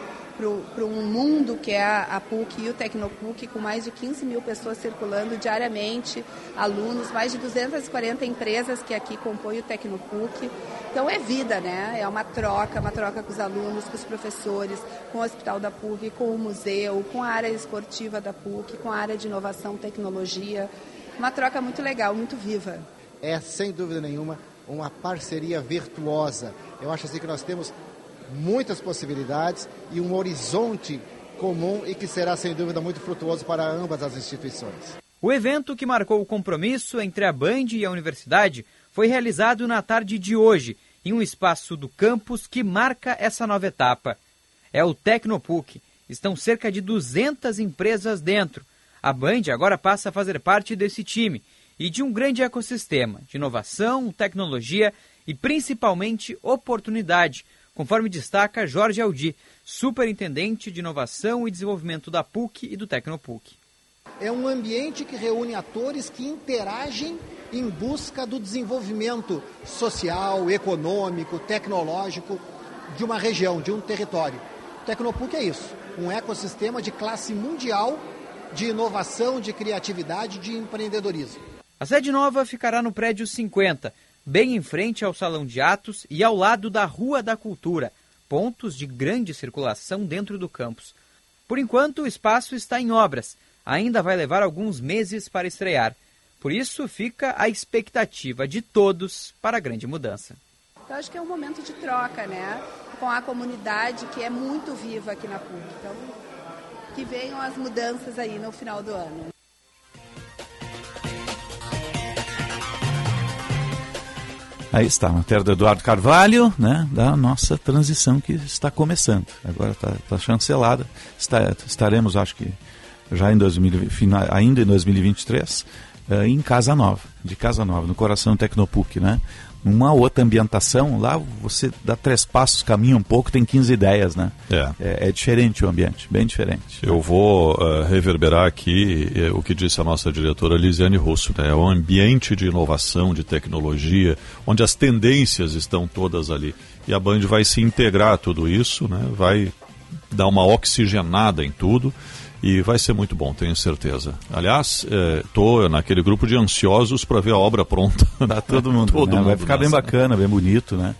para um mundo que é a, a PUC e o Tecnopuc, com mais de 15 mil pessoas circulando diariamente, alunos, mais de 240 empresas que aqui compõem o Tecnopuc. Então é vida, né? É uma troca, uma troca com os alunos, com os professores, com o Hospital da PUC, com o museu, com a área esportiva da PUC, com a área de inovação, tecnologia. Uma troca muito legal, muito viva. É, sem dúvida nenhuma, uma parceria virtuosa. Eu acho assim que nós temos muitas possibilidades e um horizonte comum e que será sem dúvida muito frutuoso para ambas as instituições. O evento que marcou o compromisso entre a Band e a universidade foi realizado na tarde de hoje, em um espaço do campus que marca essa nova etapa. É o Tecnopuc. Estão cerca de 200 empresas dentro. A Band agora passa a fazer parte desse time e de um grande ecossistema de inovação, tecnologia e principalmente oportunidade conforme destaca Jorge Aldi, superintendente de inovação e desenvolvimento da PUC e do Tecnopuc. É um ambiente que reúne atores que interagem em busca do desenvolvimento social, econômico, tecnológico de uma região, de um território. O Tecnopuc é isso, um ecossistema de classe mundial de inovação, de criatividade, de empreendedorismo. A sede nova ficará no prédio 50, bem em frente ao Salão de Atos e ao lado da Rua da Cultura, pontos de grande circulação dentro do campus. Por enquanto, o espaço está em obras, ainda vai levar alguns meses para estrear. Por isso, fica a expectativa de todos para a grande mudança. Eu acho que é um momento de troca, né? Com a comunidade que é muito viva aqui na PUC. Então, que venham as mudanças aí no final do ano. Aí está, a matéria do Eduardo Carvalho, né, da nossa transição que está começando. Agora está tá chancelada. Está, estaremos, acho que já em 2000, ainda em 2023, uh, em Casa Nova, de Casa Nova, no coração do Tecnopuc, né? Uma outra ambientação, lá você dá três passos, caminha um pouco, tem 15 ideias, né? É. É, é diferente o ambiente, bem diferente. Eu vou uh, reverberar aqui uh, o que disse a nossa diretora Lisiane Russo, né? É um ambiente de inovação, de tecnologia, onde as tendências estão todas ali. E a Band vai se integrar a tudo isso, né? Vai dar uma oxigenada em tudo e vai ser muito bom, tenho certeza. Aliás, estou é, naquele grupo de ansiosos para ver a obra pronta. [LAUGHS] Tá todo mundo, todo né? mundo vai ficar nessa. bem bacana, bem bonito, né?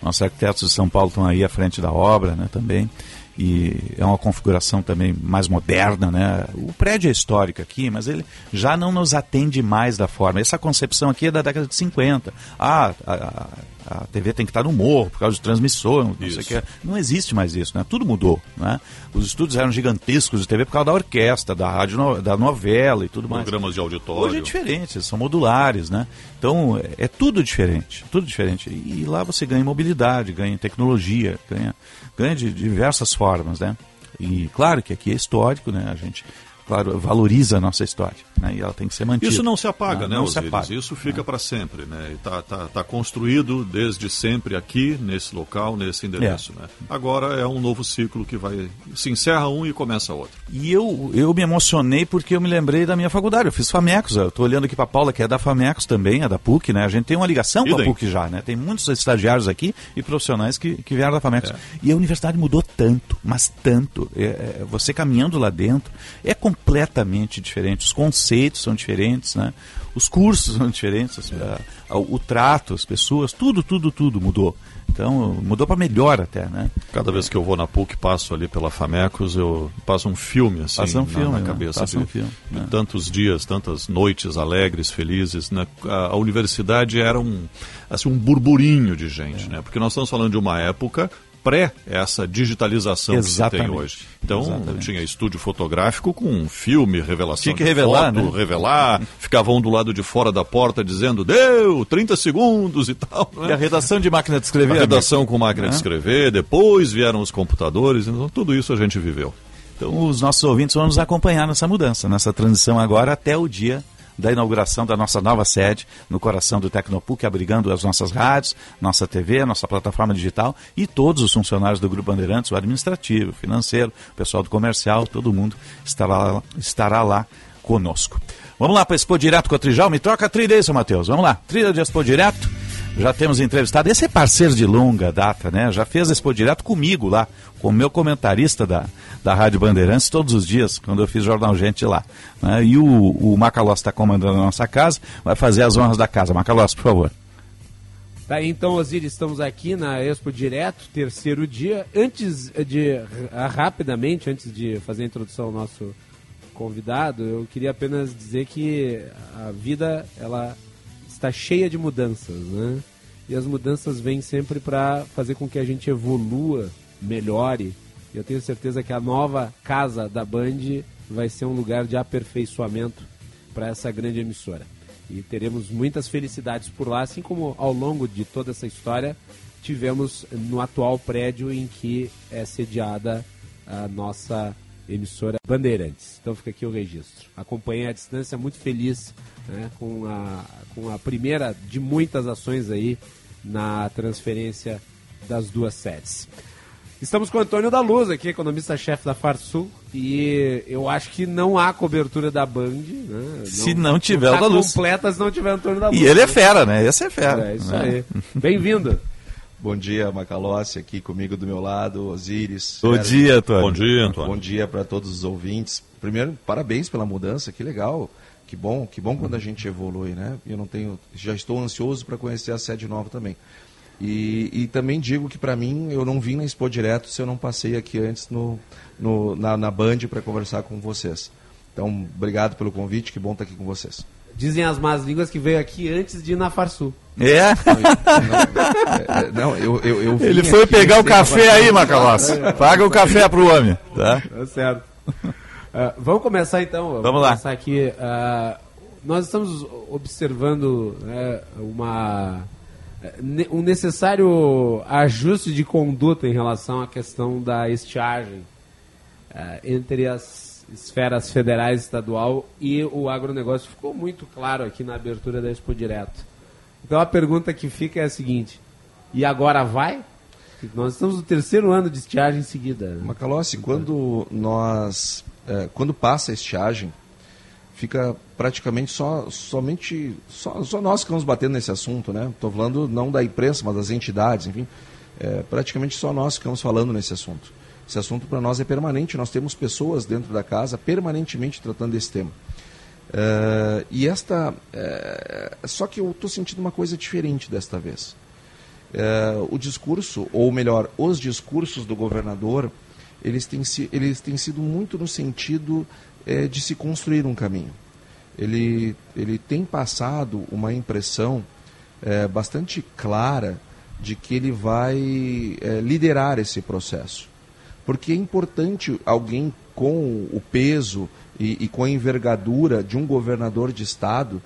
Nossos arquitetos de São Paulo estão aí à frente da obra, né, também. E é uma configuração também mais moderna, né? O prédio é histórico aqui, mas ele já não nos atende mais da forma. Essa concepção aqui é da década de 50. Ah, a, a a TV tem que estar no morro por causa de transmissor, não, sei que. não existe mais isso, né? Tudo mudou, né? Os estúdios eram gigantescos de TV por causa da orquestra, da rádio, no, da novela e tudo mais. Programas de auditório. Hoje é diferente, são modulares, né? Então é, é tudo diferente, tudo diferente. E, e lá você ganha mobilidade, ganha tecnologia, ganha, ganha de diversas formas, né? E claro que aqui é histórico, né? A gente claro, valoriza a nossa história. Né? E ela tem que ser mantida. Isso não se apaga, não, né, não se apaga. Isso fica para sempre. Né? Está tá, tá construído desde sempre aqui, nesse local, nesse endereço. É. Né? Agora é um novo ciclo que vai. Se encerra um e começa outro. E eu, eu me emocionei porque eu me lembrei da minha faculdade. Eu fiz Famecos. Eu estou olhando aqui para a Paula, que é da Famecos também, é da PUC, né? A gente tem uma ligação com a PUC já, né? Tem muitos estagiários aqui e profissionais que, que vieram da Famecos. É. E a universidade mudou tanto, mas tanto. É, é, você caminhando lá dentro é completamente diferente. Os conceitos são diferentes, né? Os cursos são diferentes, é. a, a, o trato, as pessoas, tudo, tudo, tudo mudou. Então, mudou para melhor até, né? Cada vez que eu vou na PUC, passo ali pela Famecos, eu passo um filme assim passa um filme, na, na né? cabeça. Passa um filme, de, né? tantos dias, tantas noites alegres, felizes. Né? A, a, universidade era um, assim, um burburinho de gente, é. né? Porque nós estamos falando de uma época pré essa digitalização Exatamente. que se tem hoje. Então, Exatamente. tinha estúdio fotográfico com filme, revelação tinha que revelar, foto, né? revelar, [LAUGHS] ficava um do lado de fora da porta dizendo, deu, 30 segundos e tal. Né? E a redação de máquina de escrever? A redação com máquina é. de escrever, depois vieram os computadores, então tudo isso a gente viveu. Então, os nossos ouvintes vão nos acompanhar nessa mudança, nessa transição agora até o dia da inauguração da nossa nova sede no coração do Tecnopuc, abrigando as nossas rádios, nossa TV, nossa plataforma digital e todos os funcionários do Grupo Bandeirantes, o administrativo, o financeiro, o pessoal do comercial, todo mundo estará, estará lá conosco. Vamos lá para Expo Direto com a Trijal. Me troca a trilha aí, seu Matheus. Vamos lá. Trilha de Expo Direto. Já temos entrevistado. Esse é parceiro de longa data, né? Já fez Expo Direto comigo lá, com o meu comentarista da, da Rádio Bandeirantes todos os dias, quando eu fiz Jornal Gente lá. Né? E o, o Macalós está comandando a nossa casa, vai fazer as honras da casa. Macalós, por favor. Tá, então, Osiris, estamos aqui na Expo Direto, terceiro dia. Antes de, rapidamente, antes de fazer a introdução ao nosso convidado, eu queria apenas dizer que a vida, ela está cheia de mudanças, né? E as mudanças vêm sempre para fazer com que a gente evolua, melhore. E eu tenho certeza que a nova casa da Band vai ser um lugar de aperfeiçoamento para essa grande emissora. E teremos muitas felicidades por lá, assim como ao longo de toda essa história tivemos no atual prédio em que é sediada a nossa emissora Bandeirantes. Então fica aqui o registro. Acompanhei a distância, muito feliz né, com, a, com a primeira de muitas ações aí na transferência das duas sedes. Estamos com o Antônio da Luz aqui, economista-chefe da Farsul, e eu acho que não há cobertura da Band, né? Se não, não tiver o da Luz. completa se não tiver Antônio da Luz. E ele é fera, né? Esse é fera. É isso né? aí. Bem-vindo. [LAUGHS] Bom dia, Macalossi, aqui comigo do meu lado, Osiris. Bom dia, Antônio. Bom dia, Antônio. Bom dia para todos os ouvintes. Primeiro, parabéns pela mudança, que legal. Que bom, que bom quando a gente evolui, né? Eu não tenho, já estou ansioso para conhecer a sede nova também. E, e também digo que para mim eu não vim na Expo direto se eu não passei aqui antes no, no na, na Band para conversar com vocês. Então, obrigado pelo convite, que bom estar aqui com vocês. Dizem as más línguas que veio aqui antes de ir na Farsul. [LAUGHS] É? Não, eu, eu, eu Ele foi pegar o café aí, Macalossi. Paga o café pro homem. Tá, tá certo. Uh, vamos começar então. Vamos, vamos lá. Começar aqui. Uh, nós estamos observando né, uma, um necessário ajuste de conduta em relação à questão da estiagem uh, entre as esferas federais estadual e o agronegócio. Ficou muito claro aqui na abertura da Expo Direto. Então a pergunta que fica é a seguinte: e agora vai? Nós estamos no terceiro ano de estiagem em seguida. Né? Macalossi, quando nós é, quando passa a estiagem, fica praticamente só somente só, só nós que estamos batendo nesse assunto, né? Estou falando não da imprensa, mas das entidades, enfim, é, praticamente só nós que estamos falando nesse assunto. Esse assunto para nós é permanente, nós temos pessoas dentro da casa permanentemente tratando desse tema. É, e esta. É, só que eu estou sentindo uma coisa diferente desta vez. É, o discurso, ou melhor, os discursos do governador eles têm, eles têm sido muito no sentido de se construir um caminho. Ele, ele tem passado uma impressão bastante clara de que ele vai liderar esse processo. Porque é importante alguém com o peso e, e, com a envergadura de um governador de Estado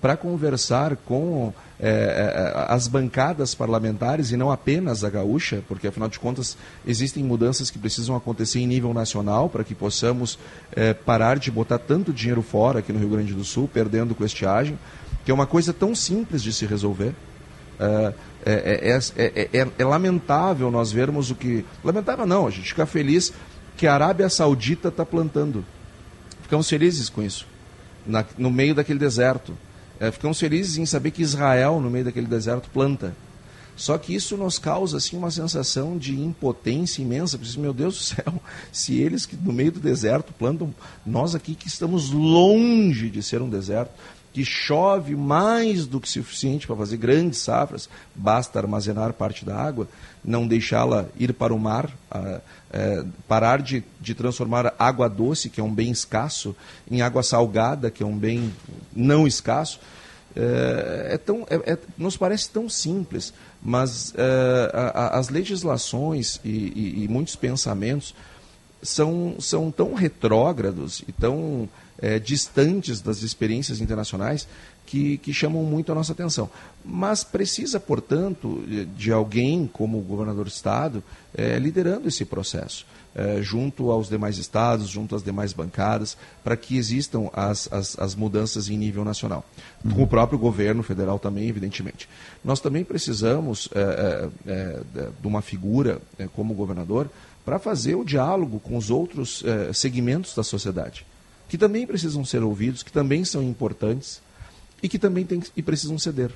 para conversar com é, é, as bancadas parlamentares e não apenas a gaúcha, porque afinal de contas existem mudanças que precisam acontecer em nível nacional para que possamos é, parar de botar tanto dinheiro fora aqui no Rio Grande do Sul, perdendo com estiagem, que é uma coisa tão simples de se resolver. É, é, é, é, lamentável nós vermos o que. Lamentável não, a gente fica feliz que a Arábia Saudita está plantando. Ficamos felizes com isso, na, no meio daquele deserto. É, ficamos felizes em saber que Israel, no meio daquele deserto, planta. Só que isso nos causa assim, uma sensação de impotência imensa. Porque, meu Deus do céu, [LAUGHS] se eles que no meio do deserto plantam, nós aqui que estamos longe de ser um deserto, que chove mais do que suficiente para fazer grandes safras, basta armazenar parte da água, não deixá-la ir para o mar, é, parar de, de transformar água doce, que é um bem escasso, em água salgada, que é um bem não escasso. É, é tão, é, é nos parece tão simples, mas é, a, a, as legislações e, e, e muitos pensamentos são, são tão retrógrados e tão é, distantes das experiências internacionais que, que, chamam muito a nossa atenção. Mas precisa, portanto, de alguém como o governador do Estado é, liderando esse processo, é, junto aos demais estados, junto às demais bancadas, para que existam as, as, as, mudanças em nível nacional. Com o próprio governo federal também, evidentemente. Nós também precisamos é, é, é, de uma figura como governador para fazer o diálogo com os outros segmentos da sociedade que também precisam ser ouvidos, que também são importantes e que também tem, e precisam ceder.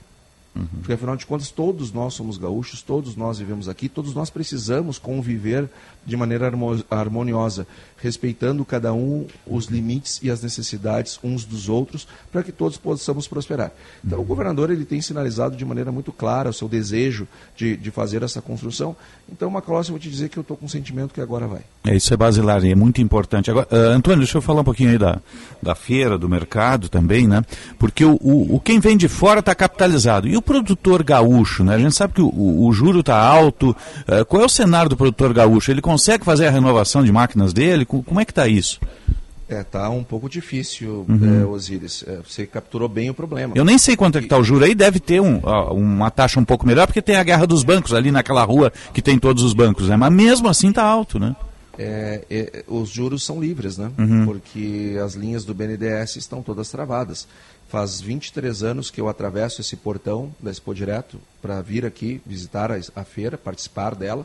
Uhum. Porque afinal de contas, todos nós somos gaúchos, todos nós vivemos aqui, todos nós precisamos conviver de maneira harmoniosa, respeitando cada um os limites e as necessidades uns dos outros, para que todos possamos prosperar. Então, uhum. o governador ele tem sinalizado de maneira muito clara o seu desejo de, de fazer essa construção. Então, Macalossi, eu vou te dizer que eu estou com o sentimento que agora vai. É, isso é basilar e é muito importante. Agora, uh, Antônio, deixa eu falar um pouquinho aí da, da feira, do mercado também, né? Porque o, o, o quem vem de fora está capitalizado. E o produtor gaúcho, né? A gente sabe que o, o, o juro está alto. Uh, qual é o cenário do produtor gaúcho? Ele consegue fazer a renovação de máquinas dele? Como é que está isso? É, tá um pouco difícil, uhum. é, Osíris. É, você capturou bem o problema. Eu nem sei quanto é que está o juro aí, deve ter um, uma taxa um pouco melhor, porque tem a guerra dos bancos ali naquela rua que tem todos os bancos, né? Mas mesmo assim está alto, né? É, é, os juros são livres, né? Uhum. Porque as linhas do BNDES estão todas travadas. Faz 23 anos que eu atravesso esse portão da Expo Direto para vir aqui visitar a, a feira, participar dela.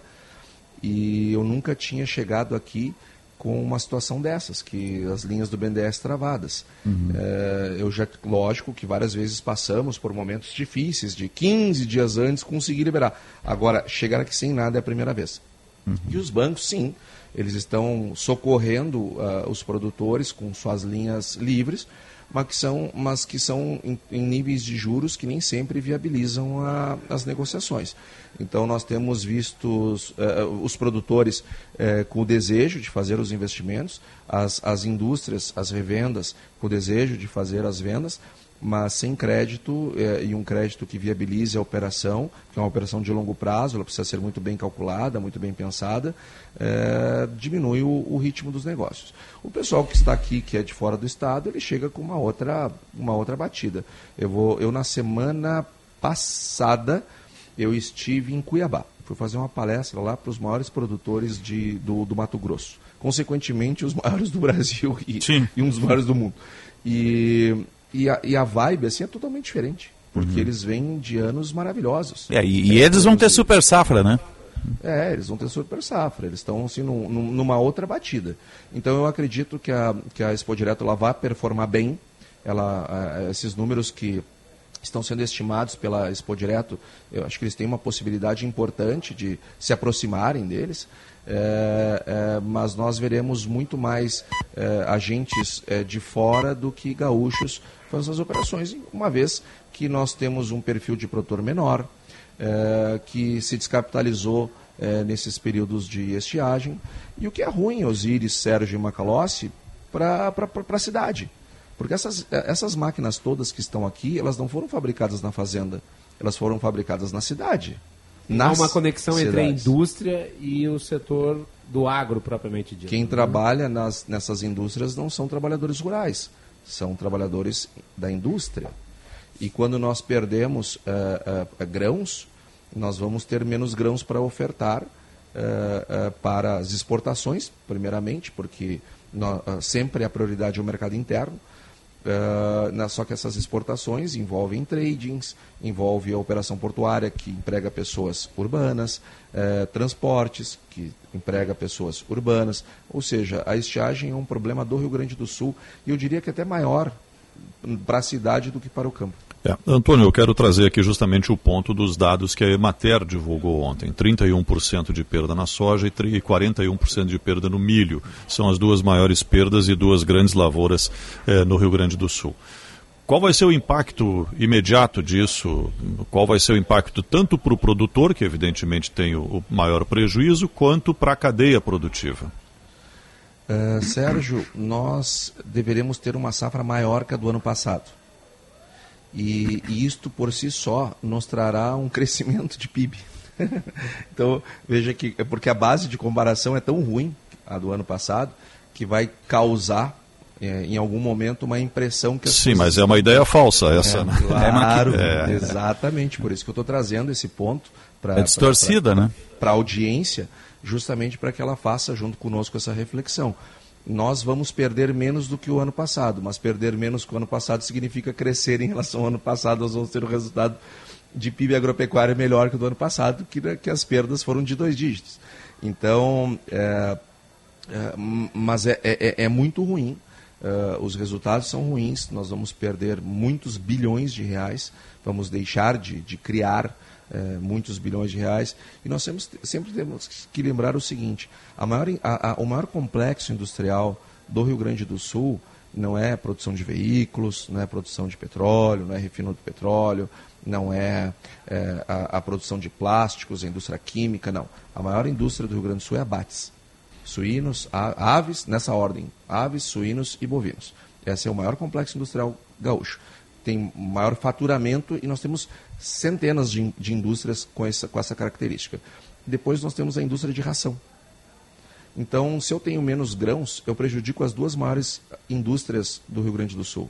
E eu nunca tinha chegado aqui com uma situação dessas, que as linhas do BNDES travadas. Uhum. É, eu já, lógico que várias vezes passamos por momentos difíceis, de 15 dias antes conseguir liberar. Agora, chegar aqui sem nada é a primeira vez. Uhum. E os bancos, sim, eles estão socorrendo uh, os produtores com suas linhas livres, mas que são, mas que são em, em níveis de juros que nem sempre viabilizam a, as negociações. Então, nós temos visto uh, os produtores uh, com o desejo de fazer os investimentos, as, as indústrias, as revendas com o desejo de fazer as vendas, mas sem crédito é, e um crédito que viabilize a operação, que é uma operação de longo prazo, ela precisa ser muito bem calculada, muito bem pensada, é, diminui o, o, ritmo dos negócios. O pessoal que está aqui, que é de fora do estado, ele chega com uma outra, uma outra batida. Eu, vou, eu na semana passada, eu estive em Cuiabá. Fui fazer uma palestra lá para os maiores produtores de, do, do Mato Grosso. Consequentemente, os maiores do Brasil [LAUGHS] e, e um dos maiores do mundo. E e a, e a vibe assim é totalmente diferente. Porque uhum. eles vêm de anos maravilhosos. É, e, e eles vão ter super safra, né? É, eles vão ter super safra, eles estão assim num, numa outra batida. Então eu acredito que a, que a Expo Direto ela vai performar bem. Ela, esses números que estão sendo estimados pela Expo Direto, eu acho que eles têm uma possibilidade importante de se aproximarem deles. É, é, mas nós veremos muito mais é, agentes é, de fora do que gaúchos fazendo as operações, uma vez que nós temos um perfil de produtor menor, é, que se descapitalizou é, nesses períodos de estiagem, e o que é ruim, Osíris, Sérgio e Macalossi, para a cidade. Porque essas, essas máquinas todas que estão aqui, elas não foram fabricadas na fazenda, elas foram fabricadas na cidade. Há uma conexão cidades. entre a indústria e o setor do agro propriamente dito. Quem né? trabalha nas, nessas indústrias não são trabalhadores rurais, são trabalhadores da indústria. E quando nós perdemos uh, uh, grãos, nós vamos ter menos grãos para ofertar uh, para as exportações, primeiramente, porque nós, sempre a prioridade é o mercado interno. Uh, só que essas exportações envolvem tradings, envolve a operação portuária que emprega pessoas urbanas, uh, transportes que emprega pessoas urbanas, ou seja, a estiagem é um problema do Rio Grande do Sul e eu diria que até maior para a cidade do que para o campo. É. Antônio, eu quero trazer aqui justamente o ponto dos dados que a Emater divulgou ontem. 31% de perda na soja e 41% de perda no milho. São as duas maiores perdas e duas grandes lavouras eh, no Rio Grande do Sul. Qual vai ser o impacto imediato disso? Qual vai ser o impacto tanto para o produtor, que evidentemente tem o maior prejuízo, quanto para a cadeia produtiva? Uh, Sérgio, nós deveremos ter uma safra maior que a do ano passado. E, e isto por si só nos trará um crescimento de PIB. [LAUGHS] então, veja que é porque a base de comparação é tão ruim, a do ano passado, que vai causar é, em algum momento uma impressão que Sim, mas é uma ideia falsa essa, é, né? Claro, é. exatamente, por isso que eu estou trazendo esse ponto para é distorcida, pra, pra, né? Para a audiência, justamente para que ela faça junto conosco essa reflexão nós vamos perder menos do que o ano passado, mas perder menos que o ano passado significa crescer em relação ao ano passado, nós vamos ter um resultado de PIB agropecuário melhor que o do ano passado, que, que as perdas foram de dois dígitos. Então, é, é, mas é, é, é muito ruim, é, os resultados são ruins, nós vamos perder muitos bilhões de reais, vamos deixar de, de criar é, muitos bilhões de reais. E nós temos, sempre temos que lembrar o seguinte: a maior, a, a, o maior complexo industrial do Rio Grande do Sul não é produção de veículos, não é produção de petróleo, não é refino do petróleo, não é, é a, a, produção de plásticos, a indústria química, não. A maior indústria do Rio Grande do Sul é abates. Suínos, aves, nessa ordem, aves, suínos e bovinos. Esse é o maior complexo industrial gaúcho tem maior faturamento e nós temos centenas de, de indústrias com essa, com essa característica. Depois nós temos a indústria de ração. Então, se eu tenho menos grãos, eu prejudico as duas maiores indústrias do Rio Grande do Sul.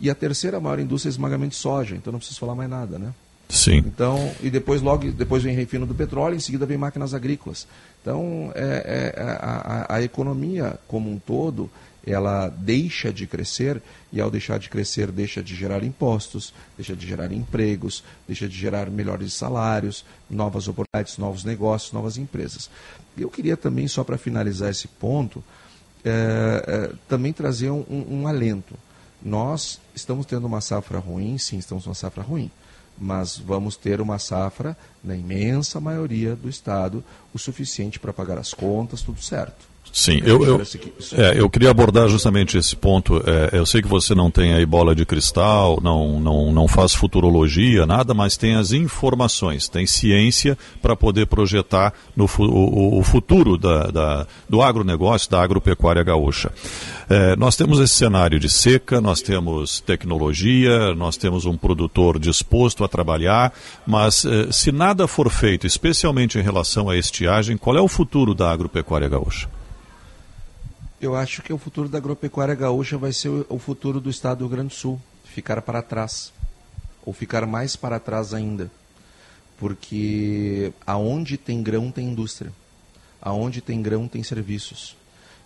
E a terceira maior indústria é esmagamento de soja, então não preciso falar mais nada, né? Sim. Então, e depois logo depois vem refino do petróleo, em seguida vem máquinas agrícolas. Então, é, é, a, a, a economia como um todo, ela deixa de crescer e ao deixar de crescer deixa de gerar impostos, deixa de gerar empregos, deixa de gerar melhores salários, novas oportunidades, novos negócios, novas empresas. Eu queria também, só para finalizar esse ponto, é, é, também trazer um, um, alento. Nós estamos tendo uma safra ruim, sim, estamos numa safra ruim mas vamos ter uma safra, na imensa maioria do estado, o suficiente para pagar as contas, tudo certo. Sim, eu, eu, é, eu queria abordar justamente esse ponto. É, eu sei que você não tem aí bola de cristal, não, não, não faz futurologia, nada, mas tem as informações, tem ciência para poder projetar no, o, o futuro da, da, do agronegócio, da agropecuária gaúcha. É, nós temos esse cenário de seca, nós temos tecnologia, nós temos um produtor disposto a trabalhar, mas é, se nada for feito, especialmente em relação à estiagem, qual é o futuro da agropecuária gaúcha? Eu acho que o futuro da agropecuária gaúcha vai ser o futuro do estado do Rio Grande do Sul, ficar para trás, ou ficar mais para trás ainda. Porque aonde tem grão tem indústria, aonde tem grão tem serviços.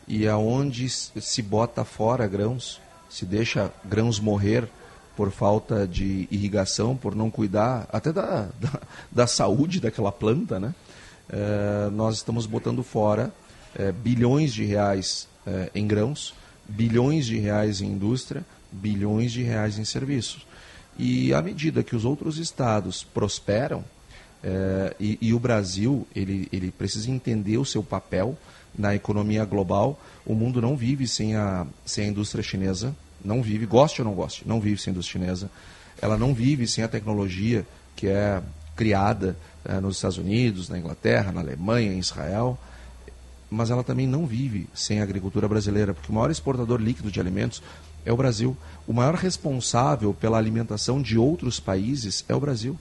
E aonde se bota fora grãos, se deixa grãos morrer por falta de irrigação, por não cuidar até da, [LAUGHS] da, da saúde daquela planta, né? É, nós estamos botando fora é, bilhões de reais eh, em grãos, bilhões de reais em indústria, bilhões de reais em serviços. E à medida que os outros estados prosperam, eh, e, e, o Brasil ele, ele precisa entender o seu papel na economia global, o mundo não vive sem a, sem a indústria chinesa, não vive, goste ou não goste, não vive sem a indústria chinesa. Ela não vive sem a tecnologia que é criada eh, nos Estados Unidos, na Inglaterra, na Alemanha, em Israel mas ela também não vive sem a agricultura brasileira, porque o maior exportador líquido de alimentos é o Brasil. O maior responsável pela alimentação de outros países é o Brasil.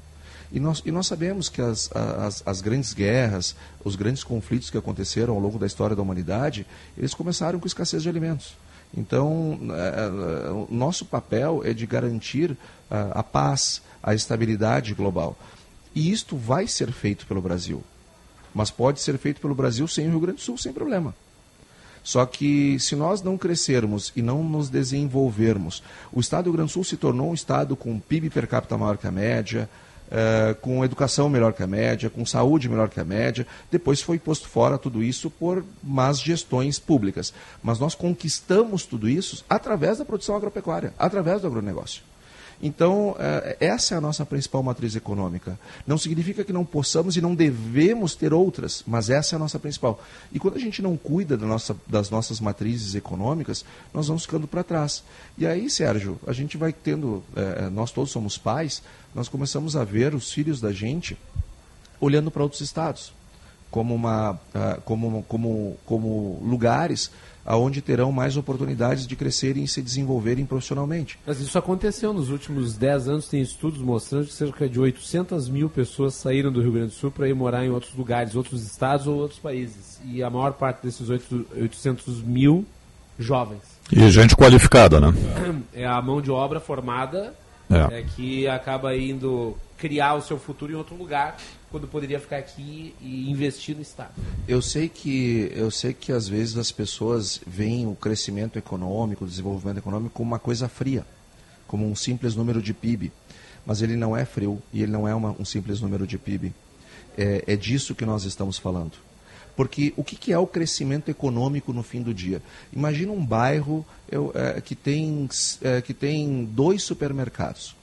E nós, e nós sabemos que as, as, as, grandes guerras, os grandes conflitos que aconteceram ao longo da história da humanidade, eles começaram com escassez de alimentos. Então, é, é, nosso papel é de garantir a, a paz, a estabilidade global. E isto vai ser feito pelo Brasil. Mas pode ser feito pelo Brasil sem o Rio Grande do Sul, sem problema. Só que se nós não crescermos e não nos desenvolvermos, o Estado do Rio Grande do Sul se tornou um Estado com PIB per capita maior que a média, uh, com educação melhor que a média, com saúde melhor que a média. Depois foi posto fora tudo isso por más gestões públicas. Mas nós conquistamos tudo isso através da produção agropecuária, através do agronegócio. Então, eh, essa é a nossa principal matriz econômica. Não significa que não possamos e não devemos ter outras, mas essa é a nossa principal. E quando a gente não cuida da nossa, das nossas matrizes econômicas, nós vamos ficando para trás. E aí, Sérgio, a gente vai tendo, eh, nós todos somos pais, nós começamos a ver os filhos da gente olhando para outros estados como, uma, uh, como, como, como lugares aonde terão mais oportunidades de crescerem e se desenvolverem profissionalmente. Mas isso aconteceu nos últimos 10 anos, tem estudos mostrando que cerca de 800 mil pessoas saíram do Rio Grande do Sul para ir morar em outros lugares, outros estados ou outros países. E a maior parte desses 800 mil jovens. E gente qualificada, né? É a mão de obra formada é. É, que acaba indo criar o seu futuro em outro lugar quando poderia ficar aqui e investir no estado. Eu sei que eu sei que às vezes as pessoas veem o crescimento econômico, o desenvolvimento econômico como uma coisa fria, como um simples número de PIB, mas ele não é frio e ele não é uma, um simples número de PIB. É, é disso que nós estamos falando. Porque o que, que, é o crescimento econômico no fim do dia? Imagina um bairro eu, é, que, tem, é, que tem dois supermercados.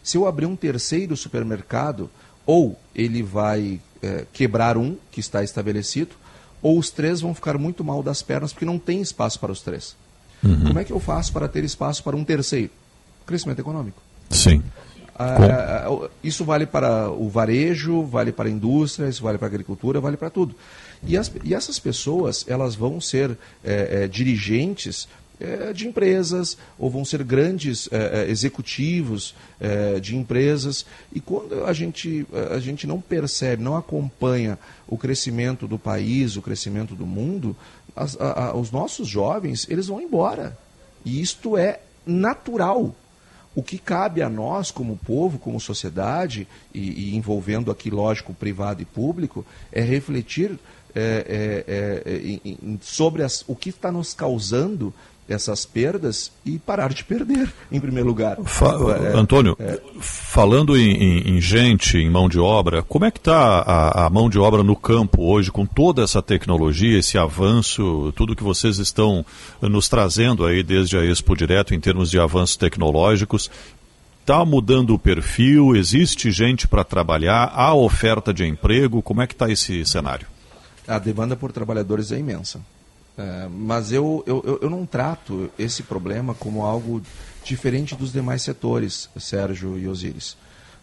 Se eu abrir um terceiro supermercado, ou ele vai é, quebrar um que está estabelecido, ou os três vão ficar muito mal das pernas porque não tem espaço para os três. Uhum. Como é que eu faço para ter espaço para um terceiro? Crescimento econômico. Sim. Ah, isso vale para o varejo, vale para a indústria, isso vale para a agricultura, vale para tudo. E, as, e, essas pessoas, elas vão ser é, é, dirigentes é, de empresas, ou vão ser grandes é, é, executivos é, de empresas. E quando a gente, a gente não percebe, não acompanha o crescimento do país, o crescimento do mundo, as, a, a, os nossos jovens eles vão embora. E isto é natural. O que cabe a nós, como povo, como sociedade, e, e envolvendo aqui, lógico, privado e público, é refletir é, é, é, sobre as, o que está nos causando essas perdas e parar de perder, em primeiro lugar. Fa é, Antônio, é... falando em, em, em, gente, em mão de obra, como é que está a, a, mão de obra no campo hoje, com toda essa tecnologia, esse avanço, tudo que vocês estão nos trazendo aí desde a Expo Direto em termos de avanços tecnológicos? Está mudando o perfil? Existe gente para trabalhar? Há oferta de emprego? Como é que está esse cenário? A demanda por trabalhadores é imensa. É, mas eu, eu, eu não trato esse problema como algo diferente dos demais setores, Sérgio e Osíris.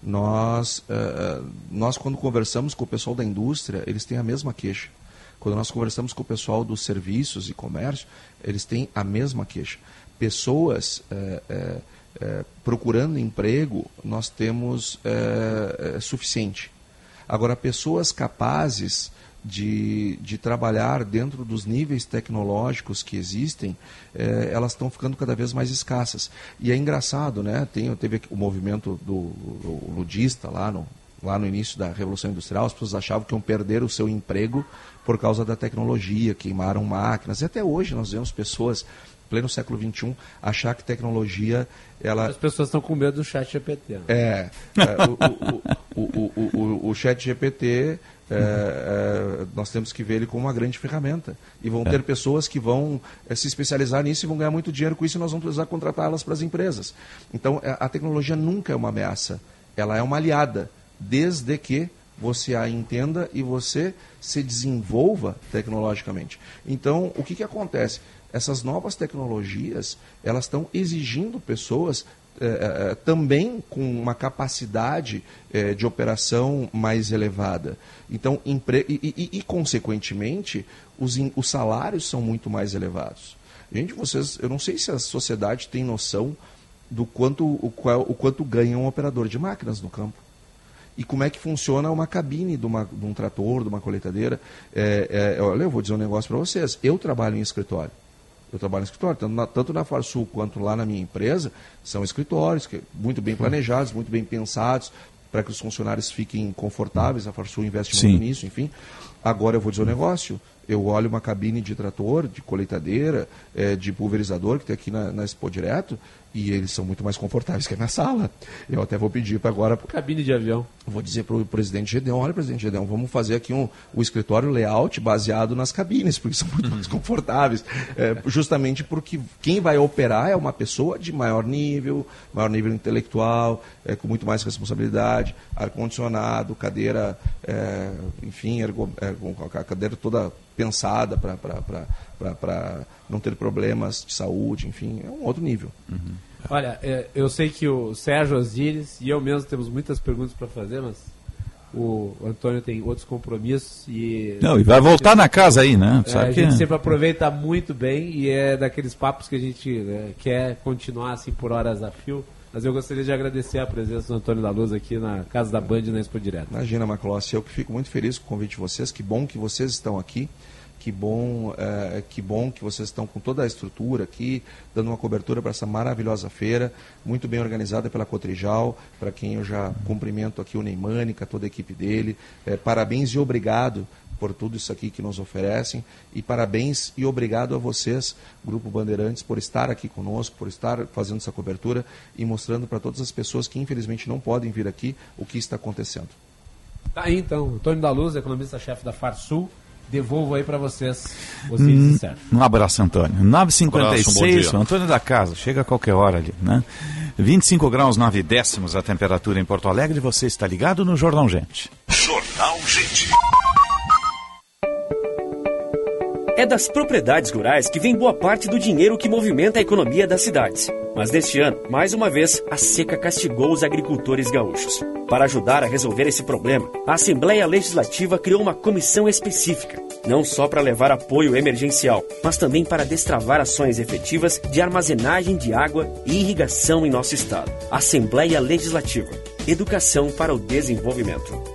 Nós, uh, nós, quando conversamos com o pessoal da indústria, eles têm a mesma queixa. Quando nós conversamos com o pessoal dos serviços e comércio, eles têm a mesma queixa. Pessoas uh, procurando emprego, nós temos suficiente. Agora, pessoas capazes de, de trabalhar dentro dos níveis tecnológicos que existem, eh, elas estão ficando cada vez mais escassas. E é engraçado, né? Tem, teve o movimento do, do ludista lá no, lá no início da Revolução Industrial, as pessoas achavam que iam perder o seu emprego por causa da tecnologia, queimaram máquinas. E até hoje nós vemos pessoas, pleno século XXI, achar que tecnologia... Ela... As pessoas estão com medo do chat GPT. Né? É, é o, o, o, o, o, o chat GPT é, é, nós temos que ver ele como uma grande ferramenta. E vão é. ter pessoas que vão é, se especializar nisso e vão ganhar muito dinheiro com isso e nós vamos precisar contratá-las para as empresas. Então, é, a tecnologia nunca é uma ameaça, ela é uma aliada, desde que você a entenda e você se desenvolva tecnologicamente. Então, o que, que acontece? Essas novas tecnologias, elas estão exigindo pessoas é, é, também com uma capacidade é, de operação mais elevada. Então, empre... e, e, e, consequentemente, os, in... os salários são muito mais elevados. Gente, vocês, eu não sei se a sociedade tem noção do quanto, o, qual, o quanto ganha um operador de máquinas no campo. E como é que funciona uma cabine de, uma, de um trator, de uma coletadeira. É, é, olha, eu vou dizer um negócio para vocês. Eu trabalho em escritório. Eu trabalho em escritório, tanto na, tanto na Farsul quanto lá na minha empresa, são escritórios que, muito bem planejados, muito bem pensados, para que os funcionários fiquem confortáveis. A Farsul investe Sim. muito nisso, enfim. Agora eu vou dizer o um negócio, eu olho uma cabine de trator, de colheitadeira, é, de pulverizador que tem aqui na, na Expo Direto, e eles são muito mais confortáveis que a minha sala. Eu até vou pedir para agora. Cabine de avião. Vou dizer para o presidente Gedeon: olha, presidente Gedeon, vamos fazer aqui um, o escritório layout baseado nas cabines, porque são muito mais confortáveis. É, justamente porque quem vai operar é uma pessoa de maior nível, maior nível intelectual, é, com muito mais responsabilidade, ar-condicionado, cadeira, é, enfim, ergo, é, com a cadeira toda pensada para não ter problemas de saúde, enfim, é um outro nível. Uhum. Olha, é, eu sei que o Sérgio Osíris e eu mesmo temos muitas perguntas para fazer, mas o Antônio tem outros compromissos e não e vai voltar na casa aí né? É, a gente sempre aproveita muito bem e é daqueles papos que a gente né, quer continuar assim por horas a fio. Mas eu gostaria de agradecer a presença do Antônio da Luz aqui na casa da Band na Expo Direto. Imagina Maclossi eu que fico muito feliz com o convite de vocês. Que bom que vocês estão aqui que bom, é, que bom que vocês estão com toda a estrutura aqui, dando uma cobertura para essa maravilhosa feira, muito bem organizada pela Cotrijal, para quem eu já cumprimento aqui o Neymânica, toda a equipe dele. É, parabéns e obrigado por tudo isso aqui que nos oferecem. E parabéns e obrigado a vocês, Grupo Bandeirantes, por estar aqui conosco, por estar fazendo essa cobertura e mostrando para todas as pessoas que infelizmente não podem vir aqui o que está acontecendo. Tá aí então, Antônio da Luz, economista-chefe da Farsul devolvo aí para vocês os hum, Um abraço, Antônio. 9h56, um Antônio da Casa, chega a qualquer hora ali, né? 25 graus 9 décimos a temperatura em Porto Alegre. Você está ligado no Jornal Gente. Jornal Gente. É das propriedades rurais que vem boa parte do dinheiro que movimenta a economia das cidades. Mas neste ano, mais uma vez, a seca castigou os agricultores gaúchos. Para ajudar a resolver esse problema, a Assembleia Legislativa criou uma comissão específica, não só para levar apoio emergencial, mas também para destravar ações efetivas de armazenagem de água e irrigação em nosso estado. Assembleia Legislativa Educação para o Desenvolvimento.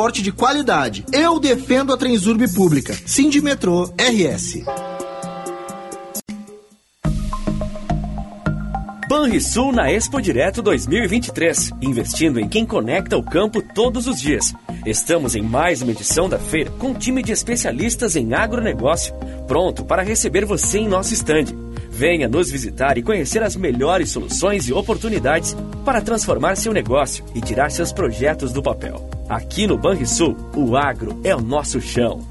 transporte de qualidade. Eu defendo a Transurb Pública. Metrô RS. Banrisul na Expo Direto 2023, investindo em quem conecta o campo todos os dias. Estamos em mais uma edição da feira com um time de especialistas em agronegócio, pronto para receber você em nosso estande. Venha nos visitar e conhecer as melhores soluções e oportunidades para transformar seu negócio e tirar seus projetos do papel. Aqui no Banrisul, o agro é o nosso chão.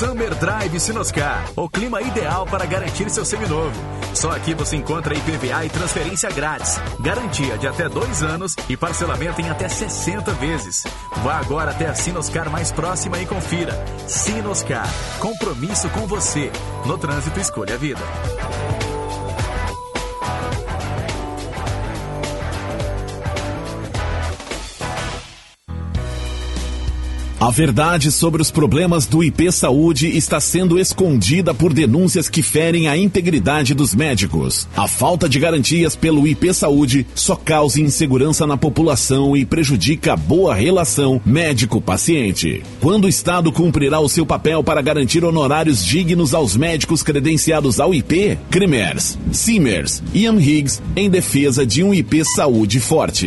Summer Drive Sinoscar, o clima ideal para garantir seu seminovo. Só aqui você encontra IPVA e transferência grátis, garantia de até dois anos e parcelamento em até 60 vezes. Vá agora até a Sinoscar mais próxima e confira. Sinoscar, compromisso com você. No trânsito, escolha a vida. A verdade sobre os problemas do IP Saúde está sendo escondida por denúncias que ferem a integridade dos médicos. A falta de garantias pelo IP Saúde só causa insegurança na população e prejudica a boa relação médico-paciente. Quando o Estado cumprirá o seu papel para garantir honorários dignos aos médicos credenciados ao IP? Cremers, Simers, Ian Higgs em defesa de um IP Saúde forte.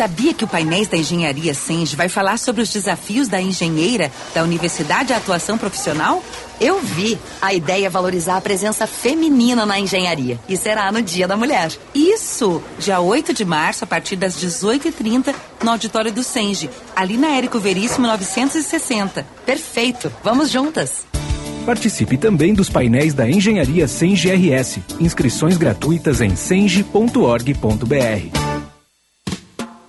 Sabia que o Painéis da Engenharia Senge vai falar sobre os desafios da engenheira da Universidade à Atuação Profissional? Eu vi. A ideia é valorizar a presença feminina na engenharia. E será no Dia da Mulher. Isso! Dia 8 de março, a partir das 18h30, no auditório do Senge, ali na Érico Veríssimo 960. Perfeito! Vamos juntas! Participe também dos painéis da Engenharia Senge RS. Inscrições gratuitas em senge.org.br.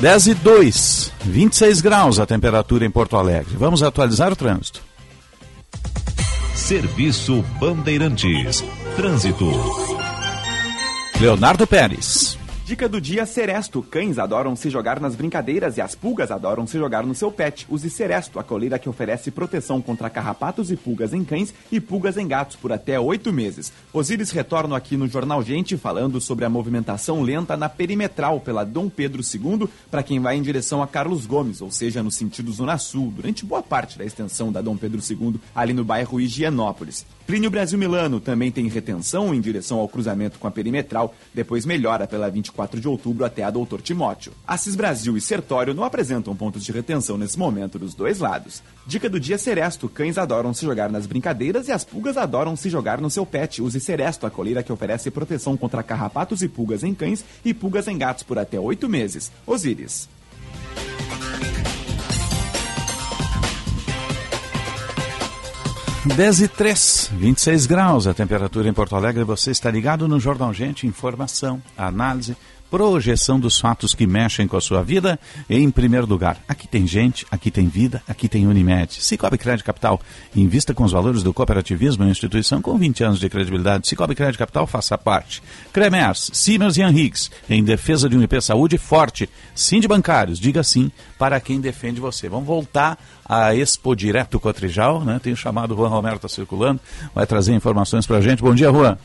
10 e 2, 26 graus a temperatura em Porto Alegre. Vamos atualizar o trânsito. Serviço Bandeirantes. Trânsito. Leonardo Pérez. Dica do dia Seresto. Cães adoram se jogar nas brincadeiras e as pulgas adoram se jogar no seu pet. Use Seresto, a coleira que oferece proteção contra carrapatos e pulgas em cães e pulgas em gatos por até oito meses. Osíris retorna aqui no Jornal Gente falando sobre a movimentação lenta na perimetral pela Dom Pedro II para quem vai em direção a Carlos Gomes, ou seja, no sentido Zona Sul, durante boa parte da extensão da Dom Pedro II, ali no bairro Higienópolis. Plínio Brasil Milano também tem retenção em direção ao cruzamento com a perimetral, depois melhora pela 24 de outubro até a Doutor Timóteo. Assis Brasil e Sertório não apresentam pontos de retenção nesse momento dos dois lados. Dica do dia Seresto: cães adoram se jogar nas brincadeiras e as pulgas adoram se jogar no seu pet. Use Seresto, a coleira que oferece proteção contra carrapatos e pulgas em cães e pulgas em gatos por até oito meses. Osíris. 10 e 3, 26 graus a temperatura em Porto Alegre. Você está ligado no Jornal Gente, informação, análise, projeção dos fatos que mexem com a sua vida. Em primeiro lugar, aqui tem gente, aqui tem vida, aqui tem Unimed. Cicobi Crédito Capital, invista com os valores do cooperativismo em instituição com 20 anos de credibilidade. Cicobi Crédito Capital, faça parte. Cremers, Siemens e Henriques, em defesa de um IP Saúde forte. Sim de bancários, diga sim para quem defende você. Vamos voltar à Expo Direto Cotrijal, né? Tem o chamado Juan Romero, está circulando, vai trazer informações para a gente. Bom dia, Juan.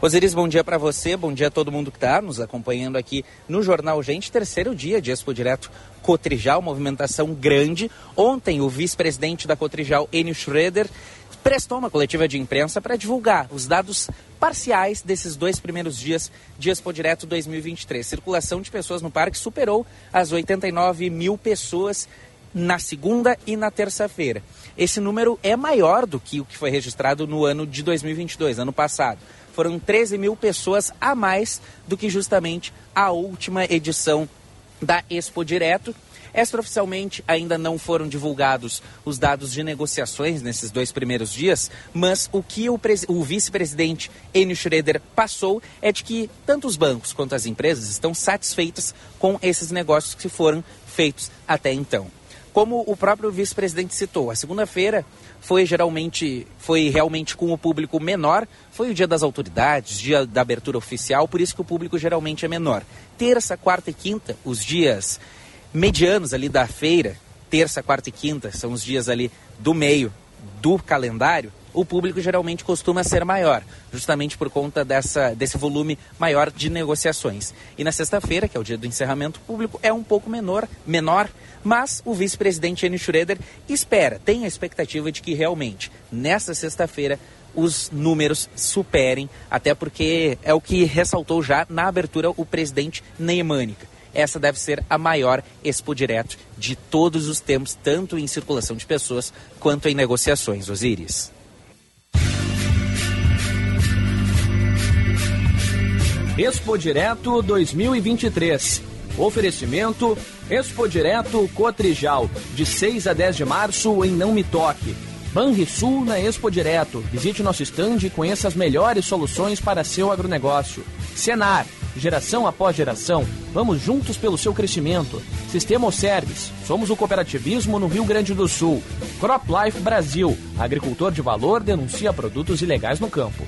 Osiris, bom dia para você, bom dia a todo mundo que está nos acompanhando aqui no Jornal Gente, terceiro dia de Expo Direto Cotrijal, movimentação grande. Ontem o vice-presidente da Cotrijal, Enio Schroeder, prestou uma coletiva de imprensa para divulgar os dados parciais desses dois primeiros dias de Expo Direto 2023. Circulação de pessoas no parque superou as 89 mil pessoas na segunda e na terça-feira. Esse número é maior do que o que foi registrado no ano de 2022, ano passado foram 13 mil pessoas a mais do que justamente a última edição da Expo Direto. Extraoficialmente, ainda não foram divulgados os dados de negociações nesses dois primeiros dias, mas o que o, o vice-presidente Enio Schroeder passou é de que tanto os bancos quanto as empresas estão satisfeitas com esses negócios que foram feitos até então. Como o próprio vice-presidente citou, a segunda-feira foi geralmente, foi realmente com o público menor, foi o dia das autoridades, dia da abertura oficial, por isso que o público geralmente é menor. Terça, quarta e quinta, os dias medianos ali da feira, terça, quarta e quinta, são os dias ali do meio do calendário, o público geralmente costuma ser maior, justamente por conta dessa, desse volume maior de negociações. E na sexta-feira, que é o dia do encerramento público, é um pouco menor, menor mas o vice-presidente Enio Schroeder espera, tem a expectativa de que realmente, nesta sexta-feira, os números superem, até porque é o que ressaltou já na abertura o presidente Neymânica. Essa deve ser a maior Expo Direto de todos os tempos, tanto em circulação de pessoas quanto em negociações. Osiris. Expo Direto 2023. Oferecimento Expo Direto Cotrijal, de 6 a 10 de março em Não Me Toque. Banrisul na Expo Direto. Visite nosso stand e conheça as melhores soluções para seu agronegócio. Senar, geração após geração, vamos juntos pelo seu crescimento. Sistema Service, somos o cooperativismo no Rio Grande do Sul. Crop Life Brasil, agricultor de valor denuncia produtos ilegais no campo.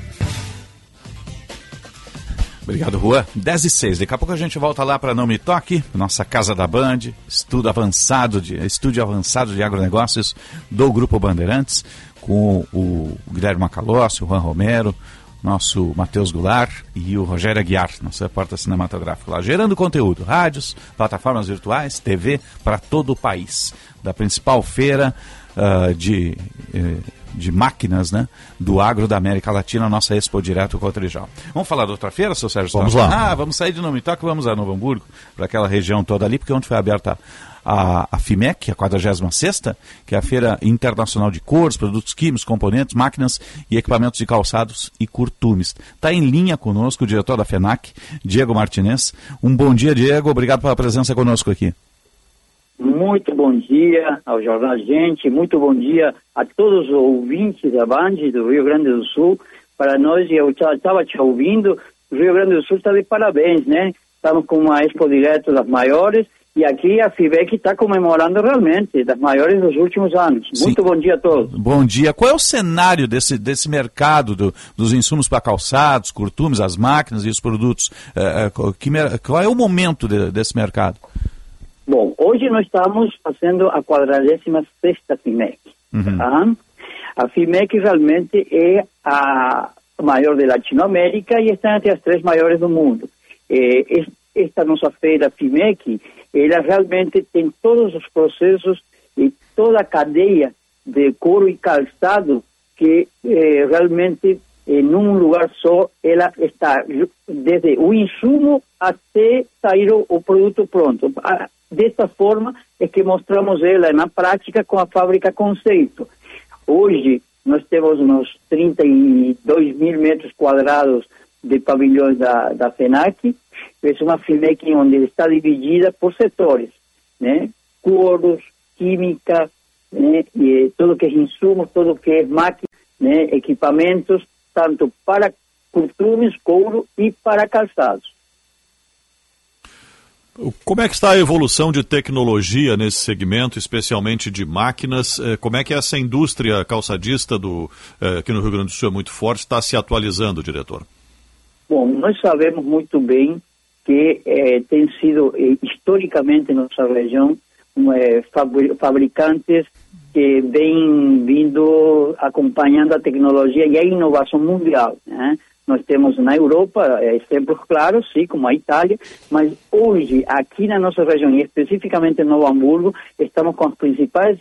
Obrigado, Juan. 10 e 6. Daqui a pouco a gente volta lá para Não Me Toque, nossa casa da Band, estudo avançado de, estúdio avançado de agronegócios do Grupo Bandeirantes, com o Guilherme Macalossi, o Juan Romero, nosso Matheus Goulart e o Rogério Aguiar, nosso repórter cinematográfico lá, gerando conteúdo, rádios, plataformas virtuais, TV para todo o país. Da principal feira uh, de. Uh, de máquinas né, do agro da América Latina, nossa Expo Direto Cotrijal. Vamos falar da outra feira, seu Sérgio? Vamos lá. Ah, vamos sair de Nome Toque, vamos a Novo Hamburgo, para aquela região toda ali, porque onde foi aberta a, a FIMEC, a 46 que é a Feira Internacional de Cores, Produtos Químicos, Componentes, Máquinas e Equipamentos de Calçados e Curtumes. Está em linha conosco o diretor da FENAC, Diego Martinez. Um bom dia, Diego. Obrigado pela presença conosco aqui. Muito bom dia ao Jornal Gente, muito bom dia a todos os ouvintes da Band do Rio Grande do Sul. Para nós, eu estava te ouvindo, o Rio Grande do Sul está de parabéns, né? Estamos com uma Expo Direto das maiores e aqui a FIBEC está comemorando realmente, das maiores dos últimos anos. Sim. Muito bom dia a todos. Bom dia. Qual é o cenário desse, desse mercado do, dos insumos para calçados, curtumes, as máquinas e os produtos? É, que, qual é o momento de, desse mercado? Bom, hoje nós estamos fazendo a 46 FIMEC. Uhum. Tá? A FIMEC realmente é a maior da Latinoamérica e está entre as três maiores do mundo. É, esta nossa feira FIMEC, ela realmente tem todos os processos e toda a cadeia de couro e calçado que é, realmente em um lugar só, ela está desde o insumo até sair o, o produto pronto. Dessa forma é que mostramos ela na prática com a fábrica conceito. Hoje nós temos uns 32 mil metros quadrados de pavilhões da, da FENAC. É uma FIMEC onde está dividida por setores, né? Coros, química, né? e tudo que é insumos, tudo que é máquina, né? equipamentos, tanto para costumes, couro e para calçados. Como é que está a evolução de tecnologia nesse segmento, especialmente de máquinas? Eh, como é que essa indústria calçadista do, eh, aqui no Rio Grande do Sul é muito forte, está se atualizando, diretor? Bom, nós sabemos muito bem que eh, tem sido, eh, historicamente, nossa região, eh, fabricantes que vêm vindo acompanhando a tecnologia e a inovação mundial. Né? Nós temos na Europa eh, exemplos claros, sim, como a Itália, mas hoje, aqui na nossa região, e especificamente em Novo Hamburgo, estamos com as principais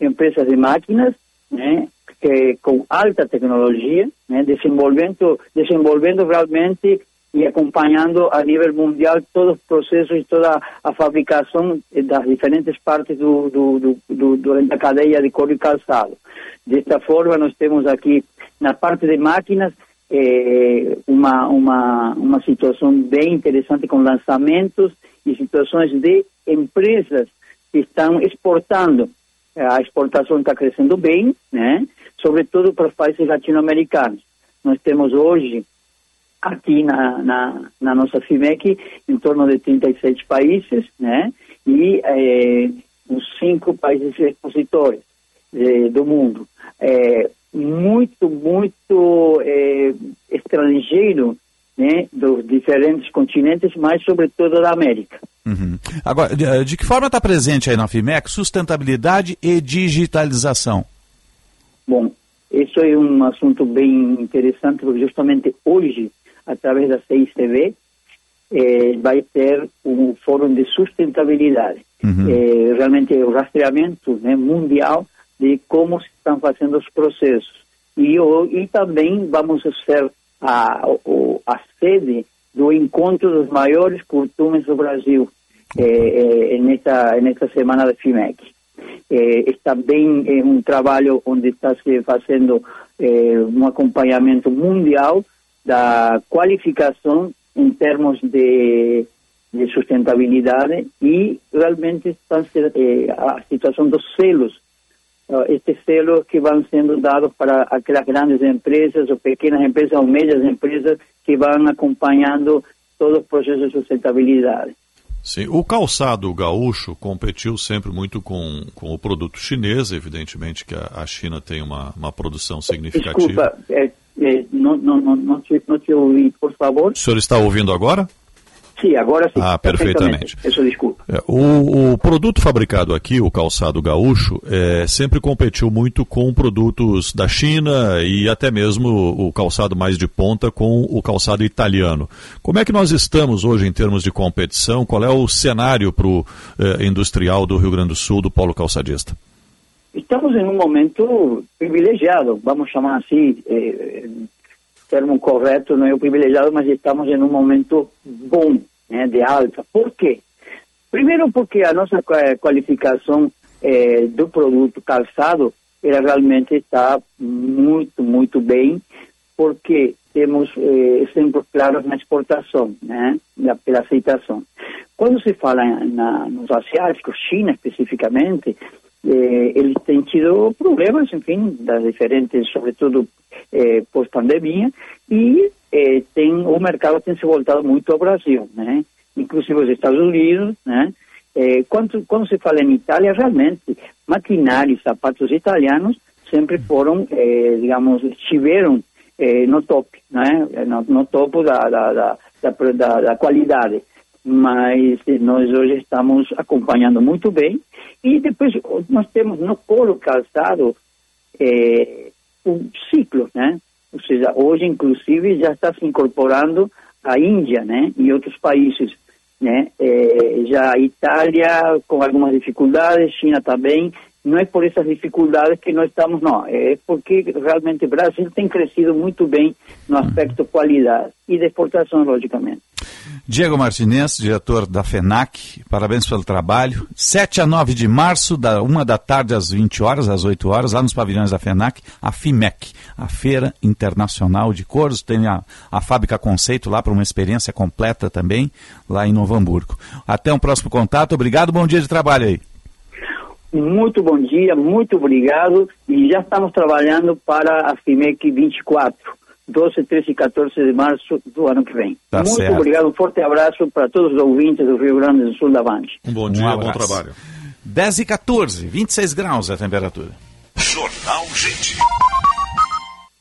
empresas de máquinas, né, que, com alta tecnologia, né, desenvolvendo, desenvolvendo realmente e acompanhando a nível mundial todos os processos e toda a fabricação das diferentes partes do, do, do, do, durante a cadeia de couro e calçado. Desta forma, nós temos aqui, na parte de máquinas, é, uma, uma, uma situação bem interessante com lançamentos e situações de empresas estão exportando. A exportação está crescendo bem, né? sobretudo para os países latino-americanos. Nós temos hoje, aqui na, na, na, nossa FIMEC, em torno de 37 países, né? e eh, os cinco países expositores eh, do mundo. É, muito, muito é, estrangeiro né, dos diferentes continentes, mas sobretudo da América. Uhum. Agora, de, de, que forma está presente aí na FIMEC sustentabilidade e digitalização? Bom, isso é um assunto bem interessante, porque justamente hoje, através da CICV, eh, vai ter um fórum de sustentabilidade. Uhum. Eh, realmente o rastreamento né, mundial de como se estão fazendo os processos. E, e também vamos ser a, a sede do encontro dos maiores curtumes do Brasil eh, eh, nessa, nessa semana da FIMEC. Eh, está bem é um trabalho onde está se fazendo eh, um acompanhamento mundial da qualificação em termos de, de sustentabilidade e realmente está, eh, a situação dos selos estes selos que vão sendo dados para aquelas grandes empresas ou pequenas empresas ou médias empresas que vão acompanhando todo o processo de sustentabilidade. Sim, o calçado gaúcho competiu sempre muito com, com o produto chinês, evidentemente que a, a China tem uma, uma produção significativa. Desculpa, é, é, não, não, não, não, te, não te ouvi, por favor. O senhor está ouvindo agora? Sim, agora sim. Ah, perfeitamente. Peço desculpa. É, o, o, produto fabricado aqui, o calçado gaúcho, é, sempre competiu muito com produtos da China e até mesmo o calçado mais de ponta com o calçado italiano. Como é que nós estamos hoje em termos de competição? Qual é o cenário para o é, industrial do Rio Grande do Sul, do polo calçadista? Estamos em um momento privilegiado, vamos chamar assim, é, termo correto não é o privilegiado, mas estamos em um momento bom né, de alta. Por quê? Primeiro porque a nossa qualificação eh, do produto calçado ela realmente está muito, muito bem, porque temos eh, exemplos claros na exportação, né, pela aceitação. Quando se fala na, nos asiáticos, China especificamente, eh, eles têm tido problemas, enfim, das diferentes, sobretudo eh, pós-pandemia, e eh, tem, o mercado tem se voltado muito ao Brasil, né? inclusive os Estados Unidos, né? Quando, quando se fala em Itália, realmente, maquinários, sapatos italianos sempre foram, eh, digamos, estiveram eh, no top, né? no, no topo da, da, da, da, da qualidade. Mas nós hoje estamos acompanhando muito bem. E depois nós temos no polo calçado eh, um ciclo, né? Ou seja, hoje, inclusive, já está se incorporando a Índia, né? E outros países, né? É, já a Itália com algumas dificuldades, China também. Não é por essas dificuldades que nós estamos, não. É porque realmente o Brasil tem crescido muito bem no aspecto qualidade e de exportação, logicamente. Diego Martinez, diretor da FENAC, parabéns pelo trabalho. 7 a 9 de março, da 1 da tarde às 20 horas, às 8 horas, lá nos pavilhões da FENAC, a FIMEC, a Feira Internacional de Coros. Tem a, a fábrica conceito lá para uma experiência completa também, lá em Novo Hamburgo. Até um próximo contato. Obrigado, bom dia de trabalho aí. Muito bom dia, muito obrigado. E já estamos trabalhando para a FIMEC 24 12, 13 e 14 de março do ano que vem. Tá Muito certo. obrigado, um forte abraço para todos os ouvintes do Rio Grande do Sul da Band. Um bom dia, um bom trabalho. 10 e 14, 26 graus a temperatura. Jornal Gente.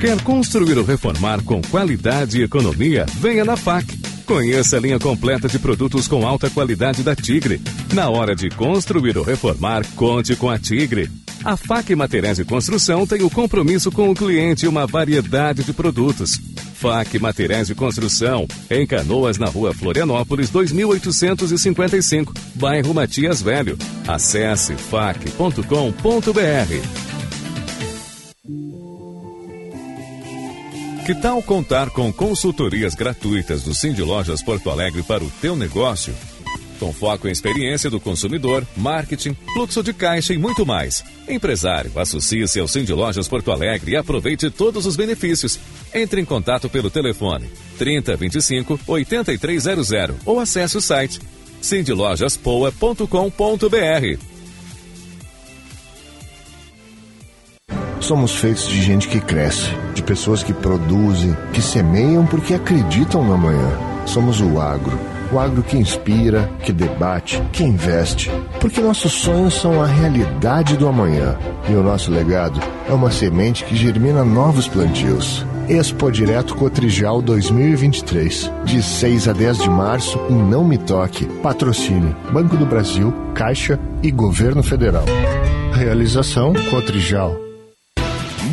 Quer construir ou reformar com qualidade e economia? Venha na FAC. Conheça a linha completa de produtos com alta qualidade da Tigre. Na hora de construir ou reformar, conte com a Tigre. A FAC Materiais de Construção tem o compromisso com o cliente e uma variedade de produtos. FAC Materiais de Construção, em Canoas, na rua Florianópolis, 2855, bairro Matias Velho. Acesse fac.com.br. Que tal contar com consultorias gratuitas do Cindy Lojas Porto Alegre para o teu negócio? Com foco em experiência do consumidor, marketing, fluxo de caixa e muito mais. Empresário, associe-se ao Cindy Lojas Porto Alegre e aproveite todos os benefícios. Entre em contato pelo telefone 3025 8300 ou acesse o site cindylojaspoa.com.br. Somos feitos de gente que cresce, de pessoas que produzem, que semeiam porque acreditam no amanhã. Somos o agro. O agro que inspira, que debate, que investe. Porque nossos sonhos são a realidade do amanhã. E o nosso legado é uma semente que germina novos plantios. Expo Direto Cotrijal 2023, de 6 a 10 de março em Não Me Toque. Patrocínio Banco do Brasil, Caixa e Governo Federal. Realização Cotrijal.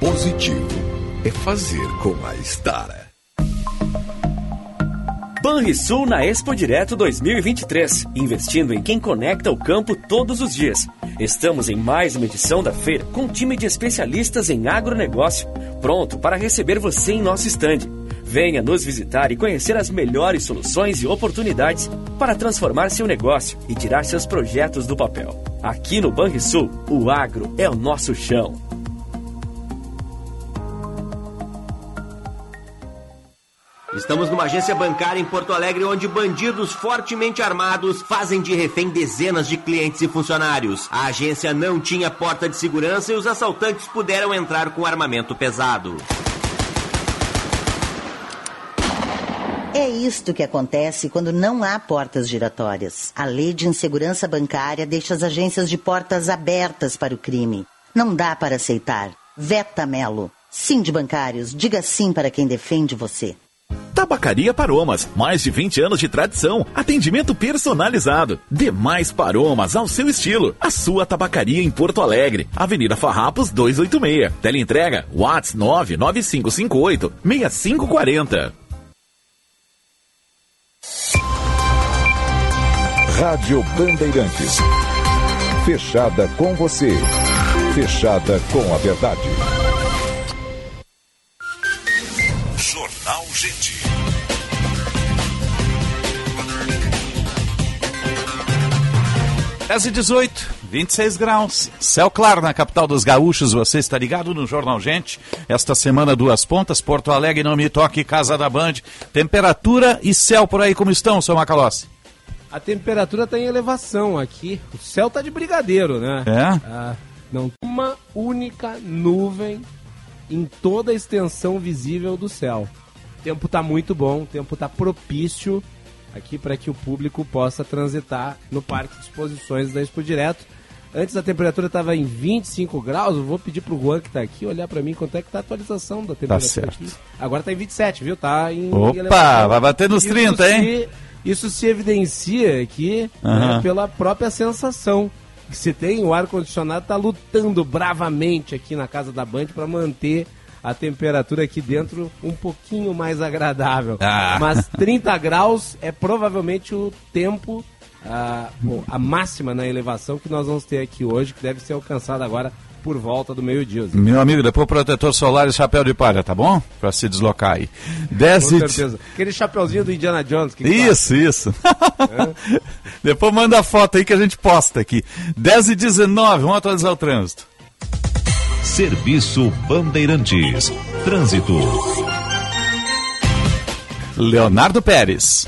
positivo é fazer com a Estara. Banrisul na Expo Direto 2023, investindo em quem conecta o campo todos os dias. Estamos em mais uma edição da feira com um time de especialistas em agronegócio, pronto para receber você em nosso estande. Venha nos visitar e conhecer as melhores soluções e oportunidades para transformar seu negócio e tirar seus projetos do papel. Aqui no Banrisul, o agro é o nosso chão. Estamos numa agência bancária em Porto Alegre onde bandidos fortemente armados fazem de refém dezenas de clientes e funcionários. A agência não tinha porta de segurança e os assaltantes puderam entrar com armamento pesado. É isto que acontece quando não há portas giratórias. A lei de insegurança bancária deixa as agências de portas abertas para o crime. Não dá para aceitar. Veta Melo. Sim de bancários, diga sim para quem defende você. Tabacaria Paromas, mais de 20 anos de tradição, atendimento personalizado, demais Paromas ao seu estilo. A sua tabacaria em Porto Alegre, Avenida Farrapos 286. Teleentrega Whats 99558 6540. Rádio Bandeirantes. Fechada com você. Fechada com a verdade. 10 e 18, 26 graus. Céu claro na capital dos gaúchos. Você está ligado no Jornal Gente. Esta semana, duas pontas. Porto Alegre, não me toque, Casa da Band. Temperatura e céu por aí como estão, seu Macalossi? A temperatura está em elevação aqui. O céu está de brigadeiro, né? É? Ah, não uma única nuvem em toda a extensão visível do céu. O tempo está muito bom, o tempo está propício aqui para que o público possa transitar no Parque de Exposições da Expo Direto. Antes a temperatura estava em 25 graus, eu vou pedir pro Juan que está aqui olhar para mim quanto é que tá a atualização da temperatura certo. aqui. Agora está em 27, viu? Tá em Opa, elevação. vai bater nos Isso 30, hein? se- isso se evidencia aqui Aham. né, pela própria sensação que se tem. O ar-condicionado está lutando bravamente aqui na casa da Band para manter a temperatura aqui dentro um pouquinho mais agradável. Ah. Mas 30 graus é provavelmente o tempo, ah, bom, a máxima na elevação que nós vamos ter aqui hoje, que deve ser alcançada agora por volta do meio-dia. Meu amigo, depois protetor solar e chapéu de palha, tá bom? Pra se deslocar aí. 10 Com e... certeza. Aquele chapeuzinho do Indiana Jones. Que que Isso, isso. [LAUGHS] Depois manda a foto aí que a gente posta aqui. 10 e 19, vamos atualizar o trânsito. Serviço Bandeirantes. Trânsito. Leonardo Pérez.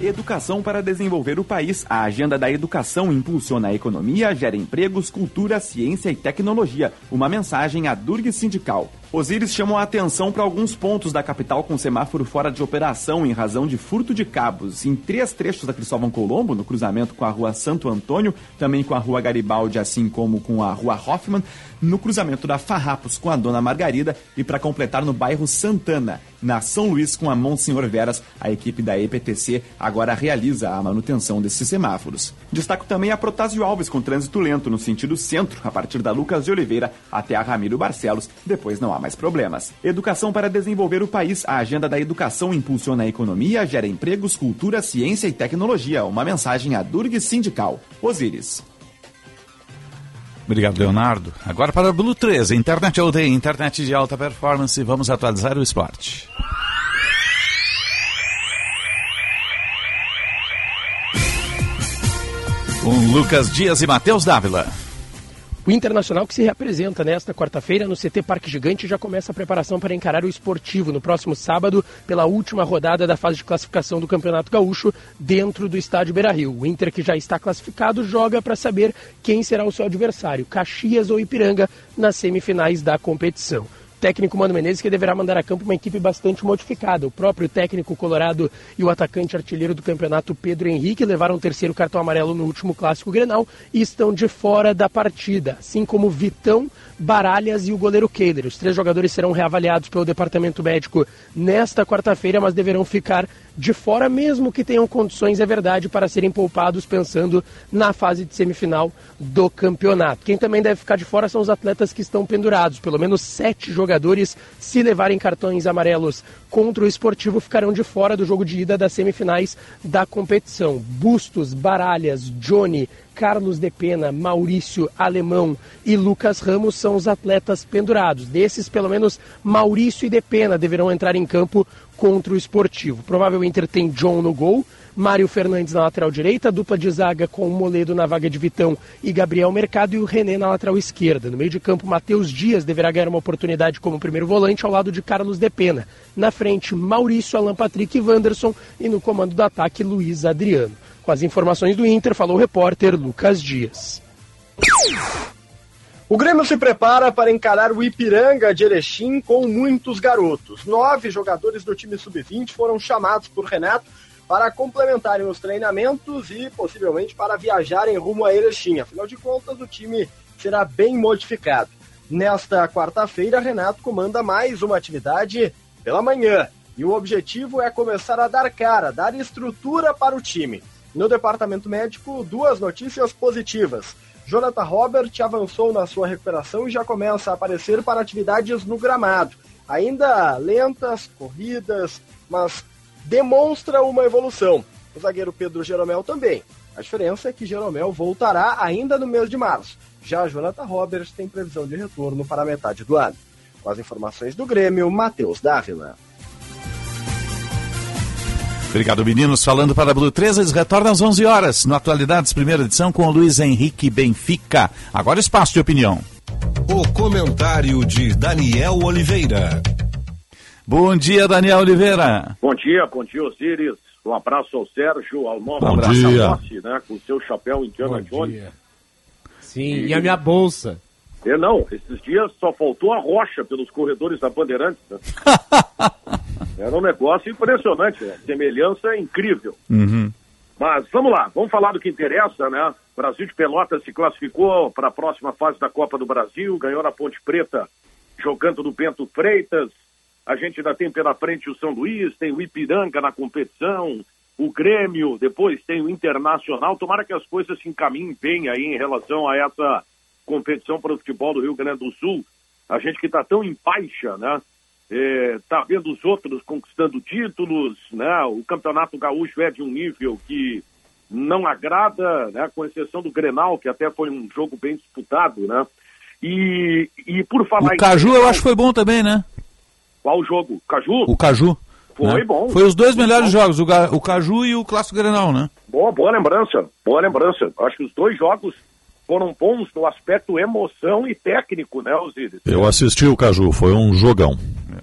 Educação para desenvolver o país. A agenda da educação impulsiona a economia, gera empregos, cultura, ciência e tecnologia. Uma mensagem à Durg Sindical. Osíris chamam a atenção para alguns pontos da capital com semáforo fora de operação em razão de furto de cabos. Em três trechos da Cristóvão Colombo, no cruzamento com a rua Santo Antônio, também com a rua Garibaldi, assim como com a rua Hoffman, no cruzamento da Farrapos com a Dona Margarida e para completar no bairro Santana, na São Luís com a Monsenhor Veras, a equipe da EPTC agora realiza a manutenção desses semáforos. Destaco também a Protásio Alves com trânsito lento no sentido centro, a partir da Lucas de Oliveira até a Ramiro Barcelos, depois não há mais problemas. Educação para desenvolver o país. A agenda da educação impulsiona a economia, gera empregos, cultura, ciência e tecnologia. Uma mensagem à Durg Sindical. Osíris. Obrigado, Leonardo. Agora para a Blue 13, internet all day, internet de alta performance. Vamos atualizar o esporte. Com Lucas Dias e Matheus Dávila. O Internacional que se reapresenta nesta quarta-feira no CT Parque Gigante já começa a preparação para encarar o esportivo no próximo sábado pela última rodada da fase de classificação do Campeonato Gaúcho dentro do estádio Beira-Rio. O Inter que já está classificado joga para saber quem será o seu adversário, Caxias ou Ipiranga, nas semifinais da competição técnico Mano Menezes que deverá mandar a campo uma equipe bastante modificada. O próprio técnico colorado e o atacante artilheiro do campeonato Pedro Henrique levaram o terceiro cartão amarelo no último clássico Grenal e estão de fora da partida, assim como Vitão, Baralhas e o goleiro Keiler. Os três jogadores serão reavaliados pelo departamento médico nesta quarta-feira, mas deverão ficar de fora, mesmo que tenham condições, é verdade, para serem poupados pensando na fase de semifinal do campeonato. Quem também deve ficar de fora são os atletas que estão pendurados. Pelo menos sete jogadores, se levarem cartões amarelos contra o esportivo, ficarão de fora do jogo de ida das semifinais da competição. Bustos, Baralhas, Johnny, Carlos de Pena, Maurício Alemão e Lucas Ramos são os atletas pendurados. Desses, pelo menos Maurício e de Pena deverão entrar em campo contra o esportivo. Provável Inter tem John no gol, Mário Fernandes na lateral direita, dupla de zaga com o Moledo na vaga de Vitão e Gabriel Mercado e o René na lateral esquerda. No meio de campo, Matheus Dias deverá ganhar uma oportunidade como primeiro volante ao lado de Carlos de Pena. Na frente, Maurício, Alan Patrick e Wanderson e no comando do ataque, Luiz Adriano. Com as informações do Inter, falou o repórter Lucas Dias. O Grêmio se prepara para encarar o Ipiranga de Erechim com muitos garotos. Nove jogadores do time sub-20 foram chamados por Renato para complementarem os treinamentos e possivelmente para viajarem rumo a Erechim. Afinal de contas, o time será bem modificado. Nesta quarta-feira, Renato comanda mais uma atividade pela manhã. E o objetivo é começar a dar cara, dar estrutura para o time. No departamento médico, duas notícias positivas. Jonathan Robert avançou na sua recuperação e já começa a aparecer para atividades no gramado. Ainda lentas, corridas, mas demonstra uma evolução. O zagueiro Pedro Jeromel também. A diferença é que Jeromel voltará ainda no mês de março. Já Jonathan Roberts tem previsão de retorno para a metade do ano. Com as informações do Grêmio, Matheus Dávila. Obrigado, meninos. Falando para a Blue 13, eles retornam às 11 horas. No Atualidades, primeira edição, com o Luiz Henrique Benfica. Agora espaço de opinião. O comentário de Daniel Oliveira. Bom dia, Daniel Oliveira. Bom dia, bom dia, Osiris. Um abraço ao Sérgio, ao nosso bom dia. Rossi, né, com o seu chapéu Indiana Jones. Sim, e... e a minha bolsa. É, não, esses dias só faltou a rocha pelos corredores da Bandeirantes. Né? [LAUGHS] Era um negócio impressionante, né? semelhança incrível. Uhum. Mas vamos lá, vamos falar do que interessa, né? O Brasil de Pelotas se classificou para a próxima fase da Copa do Brasil, ganhou na Ponte Preta, jogando no Bento Freitas. A gente ainda tem pela frente o São Luís, tem o Ipiranga na competição, o Grêmio, depois tem o Internacional. Tomara que as coisas se encaminhem bem aí em relação a essa competição para o futebol do Rio Grande do Sul. A gente que está tão em baixa, né? está é, vendo os outros conquistando títulos, né? O campeonato gaúcho é de um nível que não agrada, né? Com exceção do Grenal, que até foi um jogo bem disputado, né? E, e por falar o Caju eu acho que foi bom também, né? Qual jogo? O Caju? O Caju. Foi né? bom. Foi os dois melhores bom. jogos, o, o Caju e o Clássico Grenal, né? Boa, boa lembrança, boa lembrança. Acho que os dois jogos foram bons no aspecto emoção e técnico, né, Osíris? Eu assisti o Caju, foi um jogão.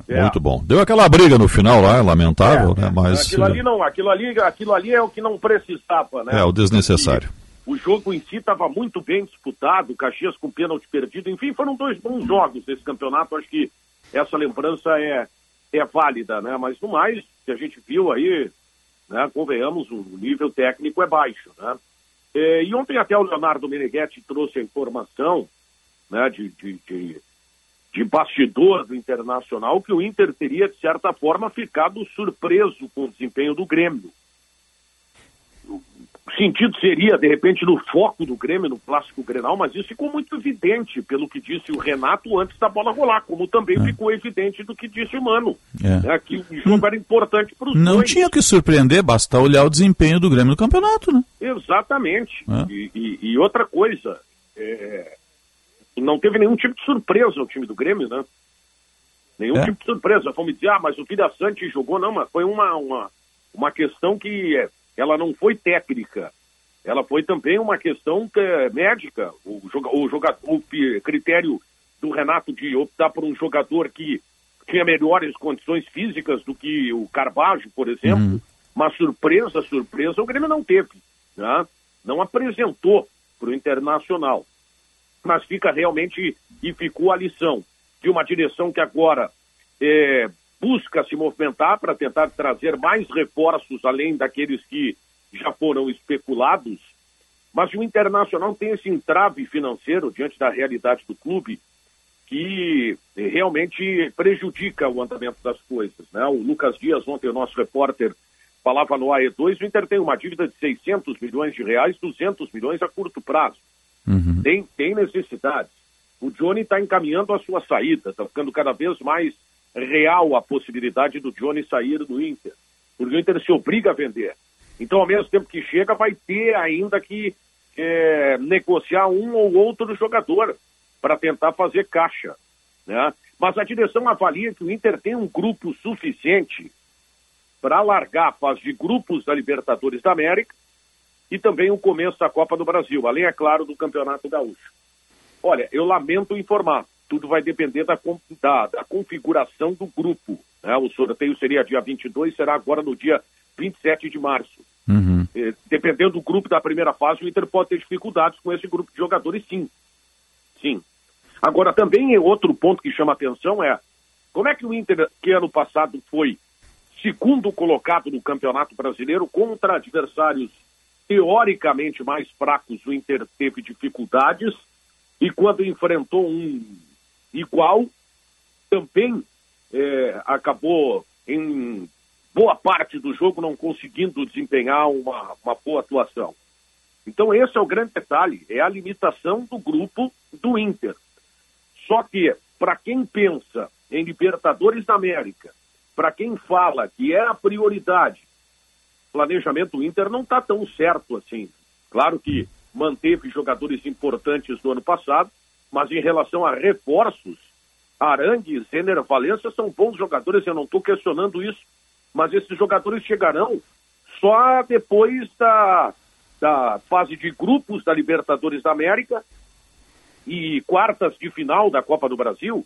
é, muito bom. Deu aquela briga no final lá, lamentável, é, né? Mas. Aquilo ali não, aquilo ali, aquilo ali é o que não precisava, né? É, o desnecessário. E o jogo em si estava muito bem disputado, Caxias com pênalti perdido, enfim, foram dois bons jogos desse campeonato. Acho que essa lembrança é, é válida, né? Mas no mais, que a gente viu aí, né, convenhamos, o nível técnico é baixo, né? É, e ontem até o Leonardo Meneghetti trouxe a informação né, de, de, de, de bastidor do Internacional que o Inter teria, de certa forma, ficado surpreso com o desempenho do Grêmio sentido seria, de repente, no foco do Grêmio, no clássico Grenal, mas isso ficou muito evidente pelo que disse o Renato antes da bola rolar, como também é. ficou evidente do que disse o Mano. É. Né, que o jogo era importante para os Não dois. tinha que surpreender, basta olhar o desempenho do Grêmio no campeonato, né? Exatamente. É. E, e, e, outra coisa, é, não teve nenhum tipo de surpresa o time do Grêmio, né? Nenhum é. tipo de surpresa. Vamos dizer, ah, mas o Vida Sante jogou, não, mas foi uma, uma, uma questão que é, ela não foi técnica, ela foi também uma questão é, médica. O, o, jogador, o critério do Renato de optar por um jogador que tinha melhores condições físicas do que o Carvalho, por exemplo, uhum. uma surpresa, surpresa, o Grêmio não teve, né? não apresentou para o Internacional. Mas fica realmente, e ficou a lição de uma direção que agora é, busca se movimentar para tentar trazer mais reforços além daqueles que já foram especulados, mas o Internacional tem esse entrave financeiro diante da realidade do clube que realmente prejudica o andamento das coisas. Né? O Lucas Dias, ontem, o nosso repórter, falava no AE2, o Inter tem uma dívida de 600 milhões de reais, 200 milhões a curto prazo. Uhum. Tem, tem necessidades. O Johnny está encaminhando a sua saída, está ficando cada vez mais real a possibilidade do Johnny sair do Inter, porque o Inter se obriga a vender. Então, ao mesmo tempo que chega, vai ter ainda que é, negociar um ou outro jogador para tentar fazer caixa. Né? Mas a direção avalia que o Inter tem um grupo suficiente para largar a fase de grupos da Libertadores da América e também o começo da Copa do Brasil, além, é claro, do Campeonato Gaúcho. Olha, eu lamento informar, tudo vai depender da, da, da configuração do grupo. Né? O sorteio seria dia 22, será agora no dia 27 de março. Uhum. Eh, dependendo do grupo da primeira fase, o Inter pode ter dificuldades com esse grupo de jogadores, sim. Sim. Agora, também outro ponto que chama atenção é como é que o Inter, que ano passado foi segundo colocado no Campeonato Brasileiro, contra adversários teoricamente mais fracos, o Inter teve dificuldades, e quando enfrentou um igual, também é, acabou em boa parte do jogo não conseguindo desempenhar uma, uma boa atuação. Então esse é o grande detalhe, é a limitação do grupo do Inter. Só que, para quem pensa em Libertadores da América, para quem fala que é a prioridade, o planejamento do Inter não está tão certo assim. Claro que manteve jogadores importantes do ano passado, mas em relação a reforços, Arangue, Zener, Valença são bons jogadores, eu não estou questionando isso, mas esses jogadores chegarão só depois da, da fase de grupos da Libertadores da América e quartas de final da Copa do Brasil.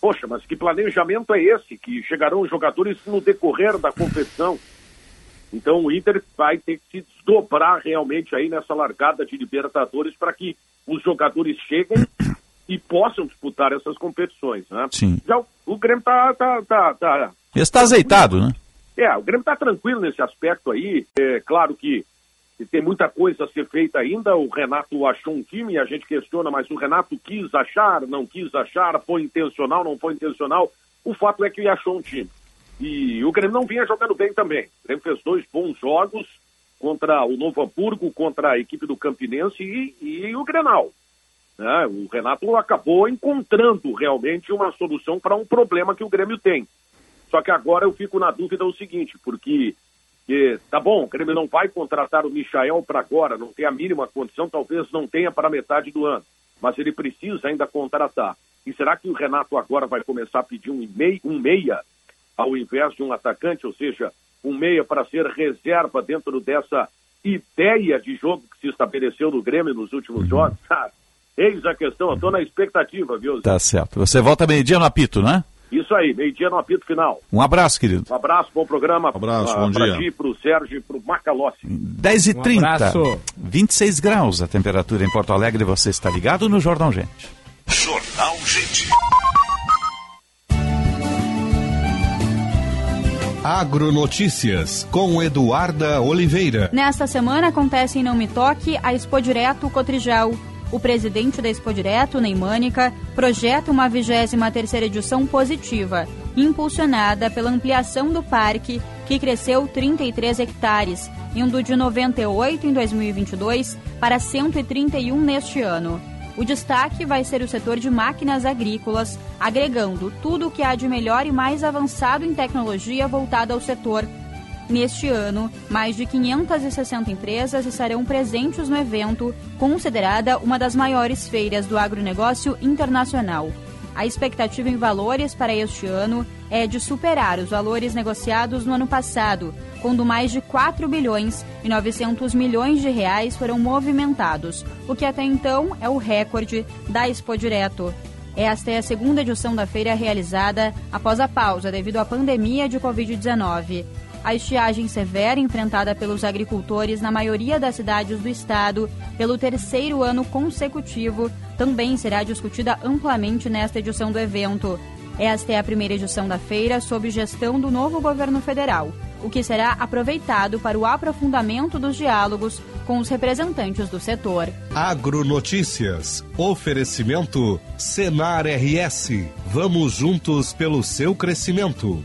Poxa, mas que planejamento é esse? Que chegarão jogadores no decorrer da competição. Então o Inter vai ter que se desdobrar realmente aí nessa largada de Libertadores para que os jogadores cheguem e possam disputar essas competições, né? Sim. Já o, o Grêmio tá, tá, tá, tá está azeitado, né? É, o Grêmio está tranquilo nesse aspecto aí. É claro que tem muita coisa a ser feita ainda. O Renato achou um time, e a gente questiona, mas o Renato quis achar, não quis achar, foi intencional, não foi intencional. O fato é que ele achou um time. E o Grêmio não vinha jogando bem também. O Grêmio fez dois bons jogos contra o Novo Hamburgo, contra a equipe do Campinense e, e o Grenal. Né? O Renato acabou encontrando realmente uma solução para um problema que o Grêmio tem. Só que agora eu fico na dúvida o seguinte, porque que, tá bom, o Grêmio não vai contratar o Michael para agora, não tem a mínima condição, talvez não tenha para metade do ano, mas ele precisa ainda contratar. E será que o Renato agora vai começar a pedir um um meia ao invés de um atacante, ou seja, um meia para ser reserva dentro dessa ideia de jogo que se estabeleceu no Grêmio nos últimos uhum. jogos? [LAUGHS] Ah, eis a questão, eu estou na expectativa, viu? Tá certo. Você volta meio-dia no apito, né? Isso aí, meio-dia no apito final. Um abraço, querido. Um abraço, bom programa. Um abraço, pra, bom pra dia. ti, pro Sérgio e pro Macalossi. 10h30, Um abraço. 26 graus a temperatura em Porto Alegre. Você está ligado no Jornal Gente. Jornal Gente. Agronotícias com Eduarda Oliveira. Nesta semana acontece em Não Me Toque a Expo Direto Cotrijal. O presidente da Expo Direto, Neimânica, projeta uma 23ª edição positiva, impulsionada pela ampliação do parque, que cresceu 33 hectares, indo de 98 em 2022 para 131 neste ano. O destaque vai ser o setor de máquinas agrícolas, agregando tudo o que há de melhor e mais avançado em tecnologia voltada ao setor. Neste ano, mais de 560 empresas estarão presentes no evento, considerada uma das maiores feiras do agronegócio internacional. A expectativa em valores para este ano é de superar os valores negociados no ano passado, quando mais de 4 bilhões e 900 milhões de reais foram movimentados, o que até então é o recorde da Expo Direto. Esta é a segunda edição da feira realizada após a pausa devido à pandemia de Covid-19. A estiagem severa enfrentada pelos agricultores na maioria das cidades do estado pelo terceiro ano consecutivo também será discutida amplamente nesta edição do evento. Esta é a primeira edição da feira sob gestão do novo governo federal, o que será aproveitado para o aprofundamento dos diálogos com os representantes do setor. Agronotícias. Oferecimento Senar RS. Vamos juntos pelo seu crescimento.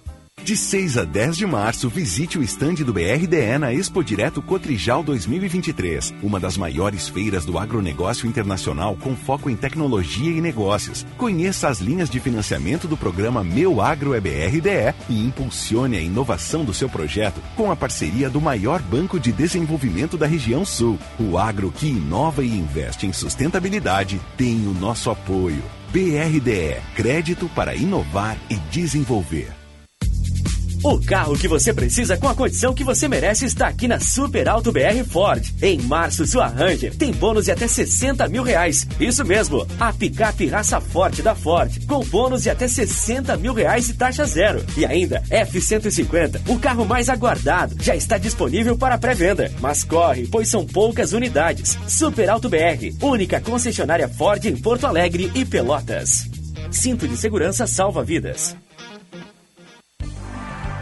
De 6 a 10 de março, visite o estande do BRDE na Expo Direto Cotrijal 2023, uma das maiores feiras do agronegócio internacional com foco em tecnologia e negócios. Conheça as linhas de financiamento do programa Meu Agro é BRDE e impulsione a inovação do seu projeto com a parceria do maior banco de desenvolvimento da região sul. O agro que inova e investe em sustentabilidade tem o nosso apoio. BRDE Crédito para inovar e desenvolver. O carro que você precisa com a condição que você merece está aqui na Super Alto BR Ford. Em março, sua Ranger tem bônus de até 60 mil reais. Isso mesmo, a picape raça forte da Ford, com bônus de até 60 mil reais e taxa zero. E ainda, F-150, o carro mais aguardado, já está disponível para pré-venda. Mas corre, pois são poucas unidades. Super Alto BR, única concessionária Ford em Porto Alegre e Pelotas. Cinto de segurança salva vidas.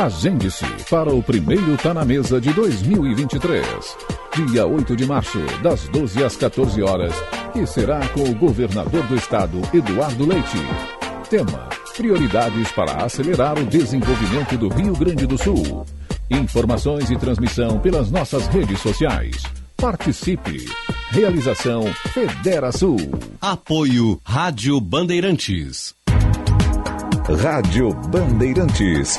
Agende-se para o primeiro Tá na Mesa de 2023. Dia 8 de março, das 12 às 14 horas, que será com o governador do estado, Eduardo Leite. Tema: Prioridades para acelerar o desenvolvimento do Rio Grande do Sul. Informações e transmissão pelas nossas redes sociais. Participe. Realização Federa Sul. Apoio Rádio Bandeirantes. Rádio Bandeirantes.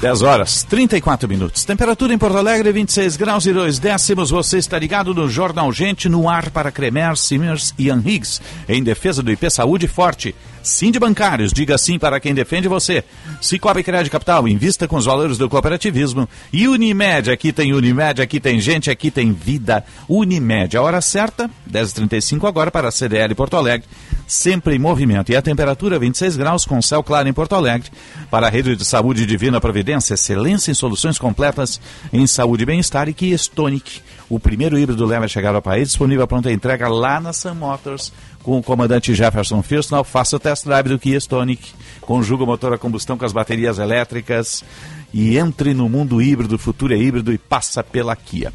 10 horas, 34 minutos. Temperatura em Porto Alegre, 26 graus e 2 décimos. Você está ligado no Jornal Gente, no ar para Cremer, Simmers e Higgs. Em defesa do IP Saúde Forte. Sim de bancários, diga sim para quem defende você. Cicobi Crédito Capital, invista com os valores do cooperativismo. E Unimed, aqui tem Unimed, aqui tem gente, aqui tem vida. Unimed, a hora certa, 10h35 agora para a CDL Porto Alegre, sempre em movimento. E a temperatura 26 graus com céu claro em Porto Alegre. Para a rede de saúde Divina Providência, excelência em soluções completas em saúde e bem-estar e Kia Stonic. O primeiro híbrido leva a chegar ao país, disponível a pronta entrega lá na Sun Motors com o comandante Jefferson Firsnall. Faça o test drive do Kia Stonic. Conjuga o motor a combustão com as baterias elétricas e entre no mundo híbrido, o futuro é híbrido e passa pela Kia.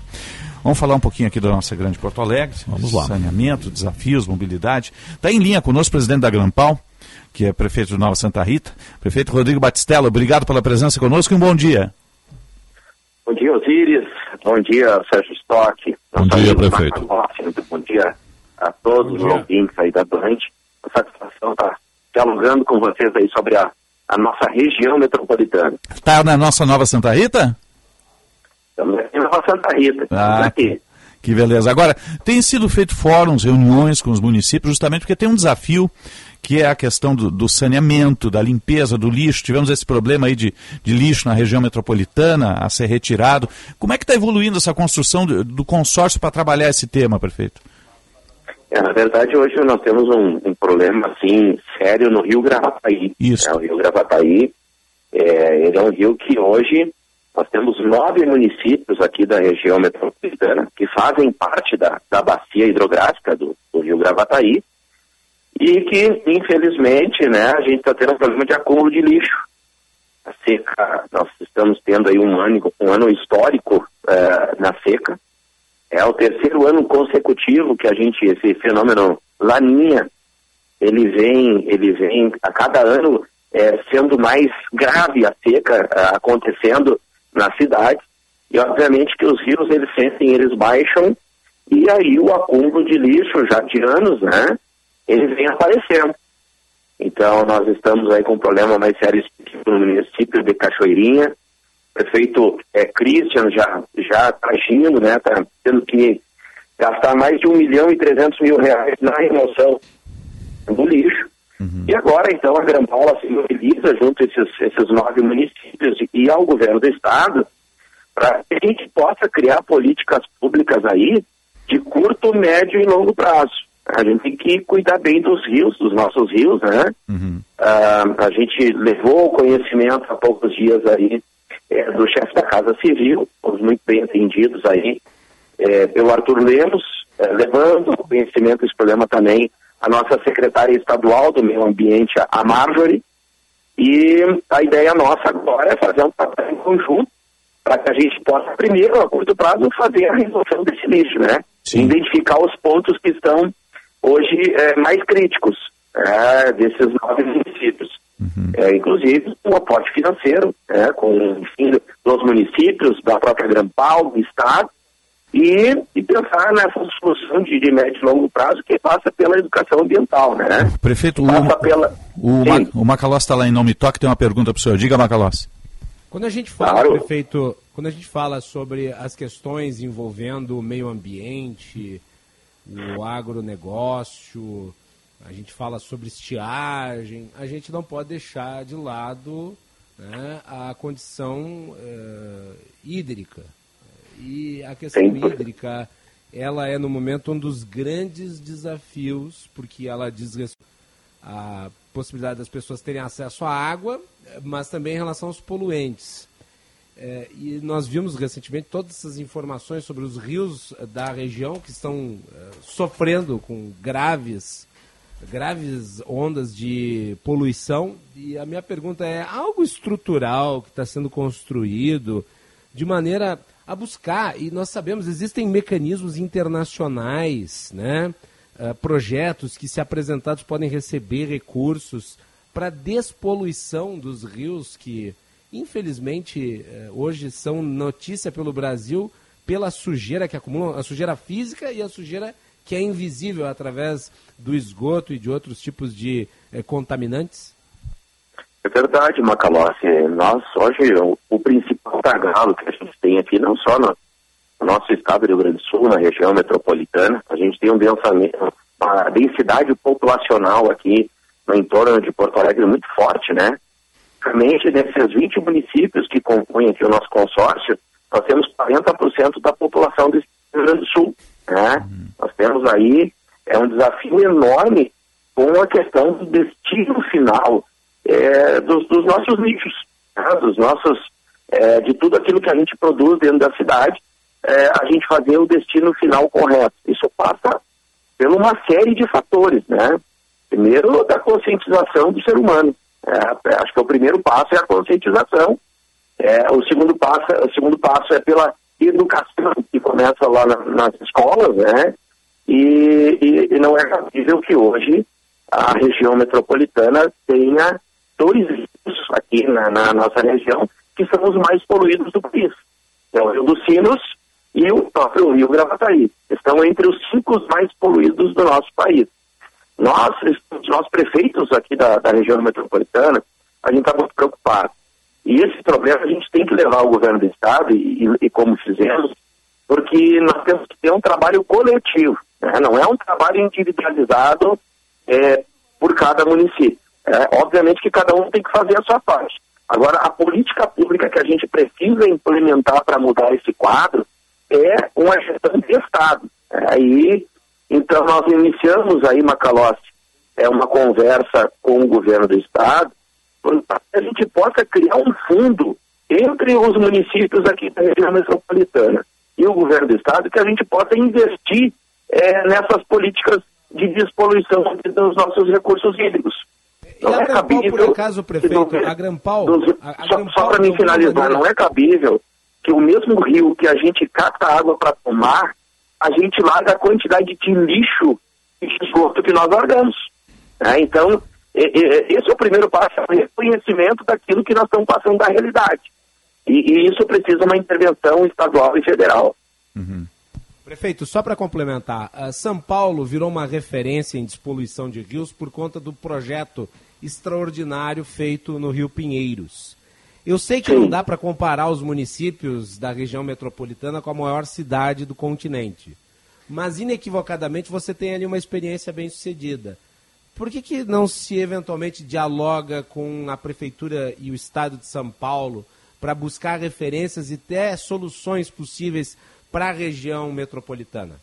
Vamos falar um pouquinho aqui da nossa grande Porto Alegre. Vamos lá. Saneamento, desafios, mobilidade. Está em linha conosco o presidente da Grampal, que é prefeito de Nova Santa Rita. Prefeito Rodrigo Batistella, obrigado pela presença conosco e um bom dia. Bom dia, Osiris. Bom dia, Sérgio Stock. Bom dia, prefeito. Bom dia a todos os ouvintes aí da Band. A satisfação estar dialogando com vocês aí sobre a, a nossa região metropolitana. Está na nossa Nova Santa Rita? Estamos aqui na Nova Santa Rita. Ah, aqui. Que beleza. Agora, tem sido feito fóruns, reuniões com os municípios, justamente porque tem um desafio que é a questão do, do, saneamento, da limpeza do lixo. Tivemos esse problema aí de, de lixo na região metropolitana a ser retirado. Como é que está evoluindo essa construção do, do consórcio para trabalhar esse tema, prefeito? É, na verdade, hoje nós temos um, um, problema assim sério no Rio Gravataí. Isso. É, o Rio Gravataí, é, ele é um rio que hoje nós temos nove municípios aqui da região metropolitana que fazem parte da, da bacia hidrográfica do, do Rio Gravataí e que, infelizmente, né, a gente está tendo um problema de acúmulo de lixo. A seca, nós estamos tendo aí um ano, um ano histórico é, na seca, é o terceiro ano consecutivo que a gente, esse fenômeno laninha, ele vem, ele vem a cada ano é, sendo mais grave a seca é, acontecendo na cidade. E obviamente que os rios eles sentem, eles baixam, e aí o acúmulo de lixo já de anos, né? Ele vem aparecendo. Então nós estamos aí com um problema mais sério no município de Cachoeirinha, prefeito é, Christian já já está agindo, né? Está tendo que gastar mais de um milhão e trezentos mil reais na remoção do lixo. Uhum. E agora, então, a Gran Paula se mobiliza junto a esses, esses nove municípios e ao governo do estado para que a gente possa criar políticas públicas aí de curto, médio e longo prazo. A gente tem que cuidar bem dos rios, dos nossos rios, né? Uhum. Uh, a gente levou o conhecimento há poucos dias aí é, do chefe da Casa Civil, fomos muito bem atendidos aí é, pelo Arthur Lemos, é, levando o conhecimento desse problema também a nossa secretária estadual do meio ambiente, a Marjorie, e a ideia nossa agora é fazer um trabalho em conjunto para que a gente possa, primeiro, a curto prazo, fazer a resolução desse lixo, né? Sim. Identificar os pontos que estão hoje é, mais críticos é, desses nove municípios. Uhum. É, inclusive um aporte financeiro, é, com enfim, dos municípios, da própria Grampal, do Estado, e, e pensar nessa solução de, de, médio e longo prazo que passa pela educação ambiental, né? Prefeito, passa o, pela... o, Ma, o Macalós está lá em Nome Toque, tem uma pergunta para o senhor. Diga, Macalós. Quando a gente fala, claro. prefeito, quando a gente fala sobre as questões envolvendo o meio ambiente, o agronegócio, a gente fala sobre estiagem, a gente não pode deixar de lado né, a condição uh, hídrica. E a questão hídrica, ela é no momento um dos grandes desafios, porque ela diz à possibilidade das pessoas terem acesso à água, mas também em relação aos poluentes. É, e nós vimos recentemente todas essas informações sobre os rios da região que estão é, sofrendo com graves graves ondas de poluição. E a minha pergunta é: algo estrutural que está sendo construído de maneira a buscar, e nós sabemos, existem mecanismos internacionais, né? Uh, projetos que, se apresentados, podem receber recursos para despoluição dos rios que, infelizmente, uh, hoje são notícia pelo Brasil pela sujeira que acumulam, a sujeira física e a sujeira que é invisível através do esgoto e de outros tipos de eh, contaminantes? É verdade, Macalossi. Nós, hoje, o, o principal gargalo que a gente tem aqui, não só no, no, nosso estado do Rio Grande do Sul, na região metropolitana, a gente tem um densamento, uma densidade populacional aqui no entorno de Porto Alegre muito forte, né? Basicamente, desses 20 municípios que compõem aqui o nosso consórcio, nós temos 40% da população do Rio Grande do Sul, né? Uhum. Nós temos aí, é um desafio enorme com a questão do destino final é, dos, dos, nossos nichos, né? dos nossos, é, de tudo aquilo que a gente produz dentro da cidade, é, a gente fazer o destino final correto. Isso passa por uma série de fatores, né? Primeiro, da conscientização do ser humano. É, acho que o primeiro passo é a conscientização. É, o segundo passo, o segundo passo é pela educação que começa lá na, nas escolas, né? E, e, e, não é possível que hoje a região metropolitana tenha dois rios aqui na, na, nossa região que são os mais poluídos do país. É o Rio dos Sinos e o próprio Rio Gravataí. Estão entre os cinco mais poluídos do nosso país. Nós, nós prefeitos aqui da, da região metropolitana, a gente está muito preocupado. E esse problema a gente tem que levar ao governo do Estado, e, e, como fizemos, porque nós temos que ter um trabalho coletivo, né? não é um trabalho individualizado é, por cada município. É, obviamente que cada um tem que fazer a sua parte. Agora, a política pública que a gente precisa implementar para mudar esse quadro é uma gestão de Estado. É, e então, nós iniciamos aí, Macalossi, é uma conversa com o governo do Estado, a gente possa criar um fundo entre os municípios aqui da região metropolitana e o governo do Estado, que a gente possa investir é, nessas políticas de despoluição dos nossos recursos hídricos. Não é cabível. Por acaso, prefeito, a Grampal. Dos, a, a só, só para me finalizar, não é cabível que o mesmo rio que a gente capta água para tomar a gente larga a quantidade de lixo e esgoto que nós largamos. Né? Então, esse é o primeiro passo, é o reconhecimento daquilo que nós estamos passando da realidade. E, e isso precisa uma intervenção estadual e federal. Uhum. Prefeito, só para complementar, São Paulo virou uma referência em despoluição de rios por conta do projeto extraordinário feito no Rio Pinheiros. Eu sei que Sim. não dá para comparar os municípios da região metropolitana com a maior cidade do continente, mas inequivocadamente você tem ali uma experiência bem sucedida. Por que, que não se eventualmente dialoga com a Prefeitura e o Estado de São Paulo para buscar referências e até soluções possíveis para a região metropolitana?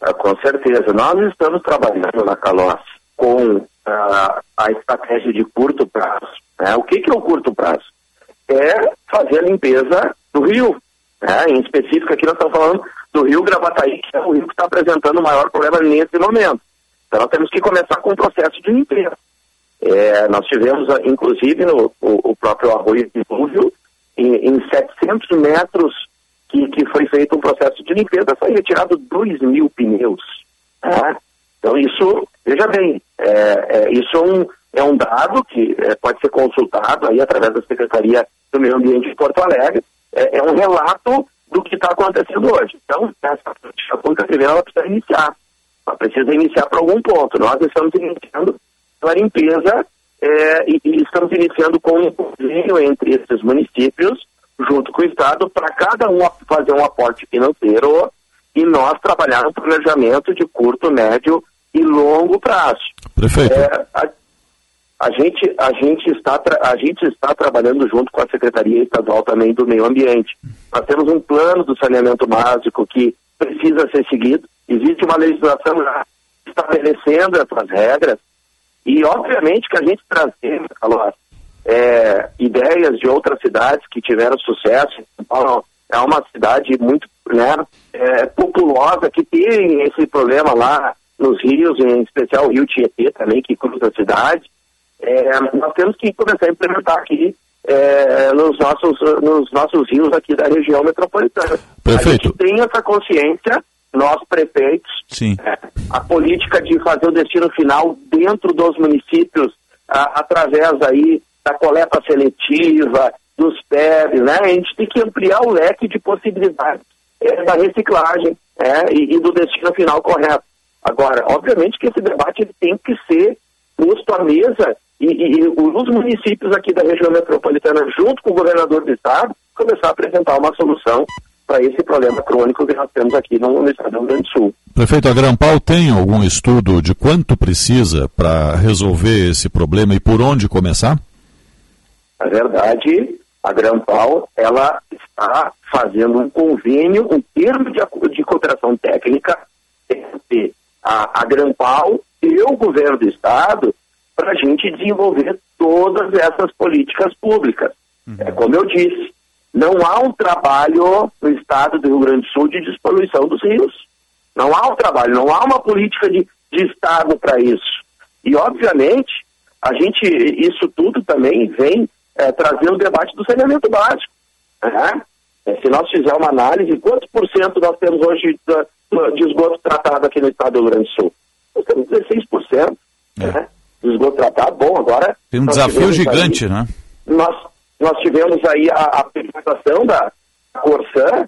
Ah, com certeza. Nós estamos trabalhando na Calós com uh, a estratégia de curto prazo. Né? O que, que é o curto prazo? é fazer a limpeza do rio. Né? Em específico, aqui nós estamos falando do rio Gravataí, que é o rio que está apresentando o maior problema nesse momento. Então, nós temos que começar com o processo de limpeza. É, nós tivemos, inclusive, no, o, o próprio arroio de Búvio, em, em 700 metros que, que foi feito um processo de limpeza, foi retirado 2 mil pneus. Né? Então, isso, veja bem, é, é, isso é um, é um dado que é, pode ser consultado aí através da Secretaria do Meio Ambiente de Porto Alegre, é, é um relato do que está acontecendo hoje. Então, essa política pública primeiro ela precisa iniciar. Ela precisa iniciar para algum ponto. Nós estamos iniciando a limpeza é, e, e, estamos iniciando com um convênio entre esses municípios, junto com o Estado, para cada um fazer um aporte financeiro e nós trabalhar no planejamento de curto, médio e longo prazo. Prefeito. É, a, a gente, a, gente está a gente está trabalhando junto com a Secretaria Estadual também do Meio Ambiente. Nós temos um plano do saneamento básico que precisa ser seguido. Existe uma legislação já estabelecendo essas regras e, obviamente, que a gente trazer, é, ideias de outras cidades que tiveram sucesso. É uma cidade muito né, é, populosa que tem esse problema lá nos rios, em especial o Rio Tietê também, que cruza a cidade é, nós temos que começar a implementar aqui é, nos, nossos, nos nossos rios aqui da região metropolitana. Perfeito. A gente tem essa consciência, nós prefeitos. É, a política de fazer o destino final dentro dos municípios, a, através aí da coleta seletiva, dos PEBs, né? A gente tem que ampliar o leque de possibilidades é, da reciclagem é, e, e, do destino final correto. Agora, obviamente que esse debate tem que ser posto à mesa e, e, os municípios aqui da região metropolitana, junto com o governador do estado, começar a apresentar uma solução para esse problema crônico que nós temos aqui no, no estado do Rio Grande do Sul. Prefeito, a Grampal tem algum estudo de quanto precisa para resolver esse problema e por onde começar? Na verdade, a Grampal ela está fazendo um convênio, um termo de, de cooperação técnica entre a, a Grampal e o governo do estado para a gente desenvolver todas essas políticas públicas. Uhum. É como eu disse, não há um trabalho no estado do Rio Grande do Sul de despoluição dos rios. Não há um trabalho, não há uma política de, de estado para isso. E, obviamente, a gente, isso tudo também vem é, trazer o debate do saneamento básico. Né? Se nós fizermos uma análise, quantos por cento nós temos hoje de esgoto tratado aqui no estado do Rio Grande do Sul? Nós temos 16%. É. Né? De esgoto tratado, bom, agora... Tem um desafio gigante, aí, né? Nós, nós tivemos aí a, apresentação da Corsã,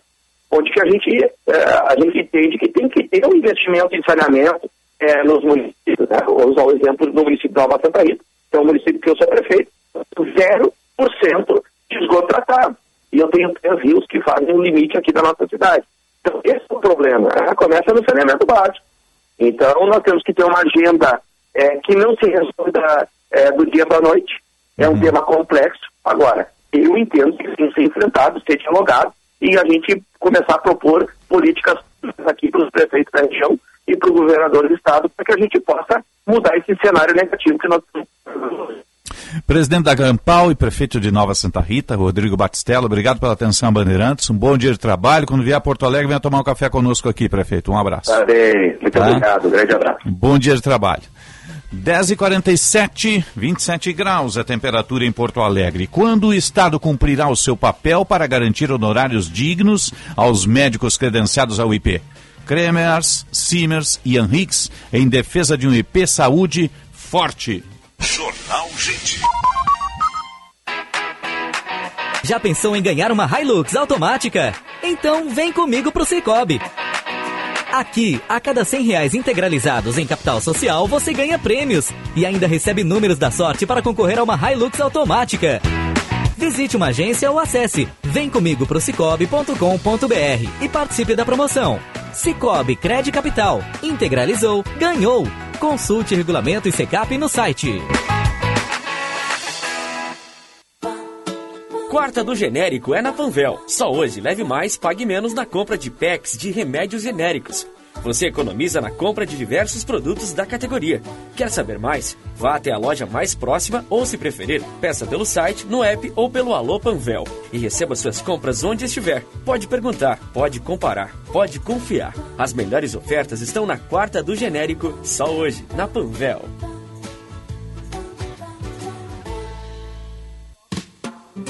onde que a gente, é, a gente entende que tem que ter um investimento em saneamento é, nos municípios. Né? Vou usar o exemplo do município de Nova Santa Rita, que é um município que eu sou prefeito, 0% de esgoto tratado. E eu tenho três rios que fazem o limite aqui da nossa cidade. Então, esse é o problema. Começa no saneamento básico. Então, nós temos que ter uma agenda é, que não se resolva do dia para a noite. É um uhum. tema complexo. Agora, eu entendo que tem que ser enfrentado, ser dialogado e a gente começar a propor políticas aqui para os prefeitos da região e para o governador do estado para que a gente possa mudar esse cenário negativo que nós. Presidente da Grampal e prefeito de Nova Santa Rita, Rodrigo Batistella, obrigado pela atenção, Bandeirantes. Um bom dia de trabalho. Quando vier a Porto Alegre, venha tomar um café conosco aqui, prefeito. Um abraço. Bem, muito tá? obrigado. Um grande abraço. bom dia de trabalho. 10h47, 27 graus a temperatura em Porto Alegre. Quando o Estado cumprirá o seu papel para garantir honorários dignos aos médicos credenciados ao IP? Kremers, Siemers e Henriques em defesa de um IP Saúde forte. Jornal Gente. Já pensou em ganhar uma Hilux automática? Então vem comigo pro Cicobi. Aqui, a cada 100 reais integralizados em capital social, você ganha prêmios e ainda recebe números da sorte para concorrer a uma Hilux automática. Visite uma agência ou acesse vemcomigo pro cicobi.com.br e participe da promoção. Cicobi Cred Capital. Integralizou, ganhou. Consulte regulamento e secap no site. Quarta do genérico é na Panvel. Só hoje leve mais, pague menos na compra de packs de remédios genéricos. Você economiza na compra de diversos produtos da categoria. Quer saber mais? Vá até a loja mais próxima ou, se preferir, peça pelo site, no app ou pelo Alô Panvel e receba suas compras onde estiver. Pode perguntar, pode comparar, pode confiar. As melhores ofertas estão na quarta do genérico, só hoje, na Panvel.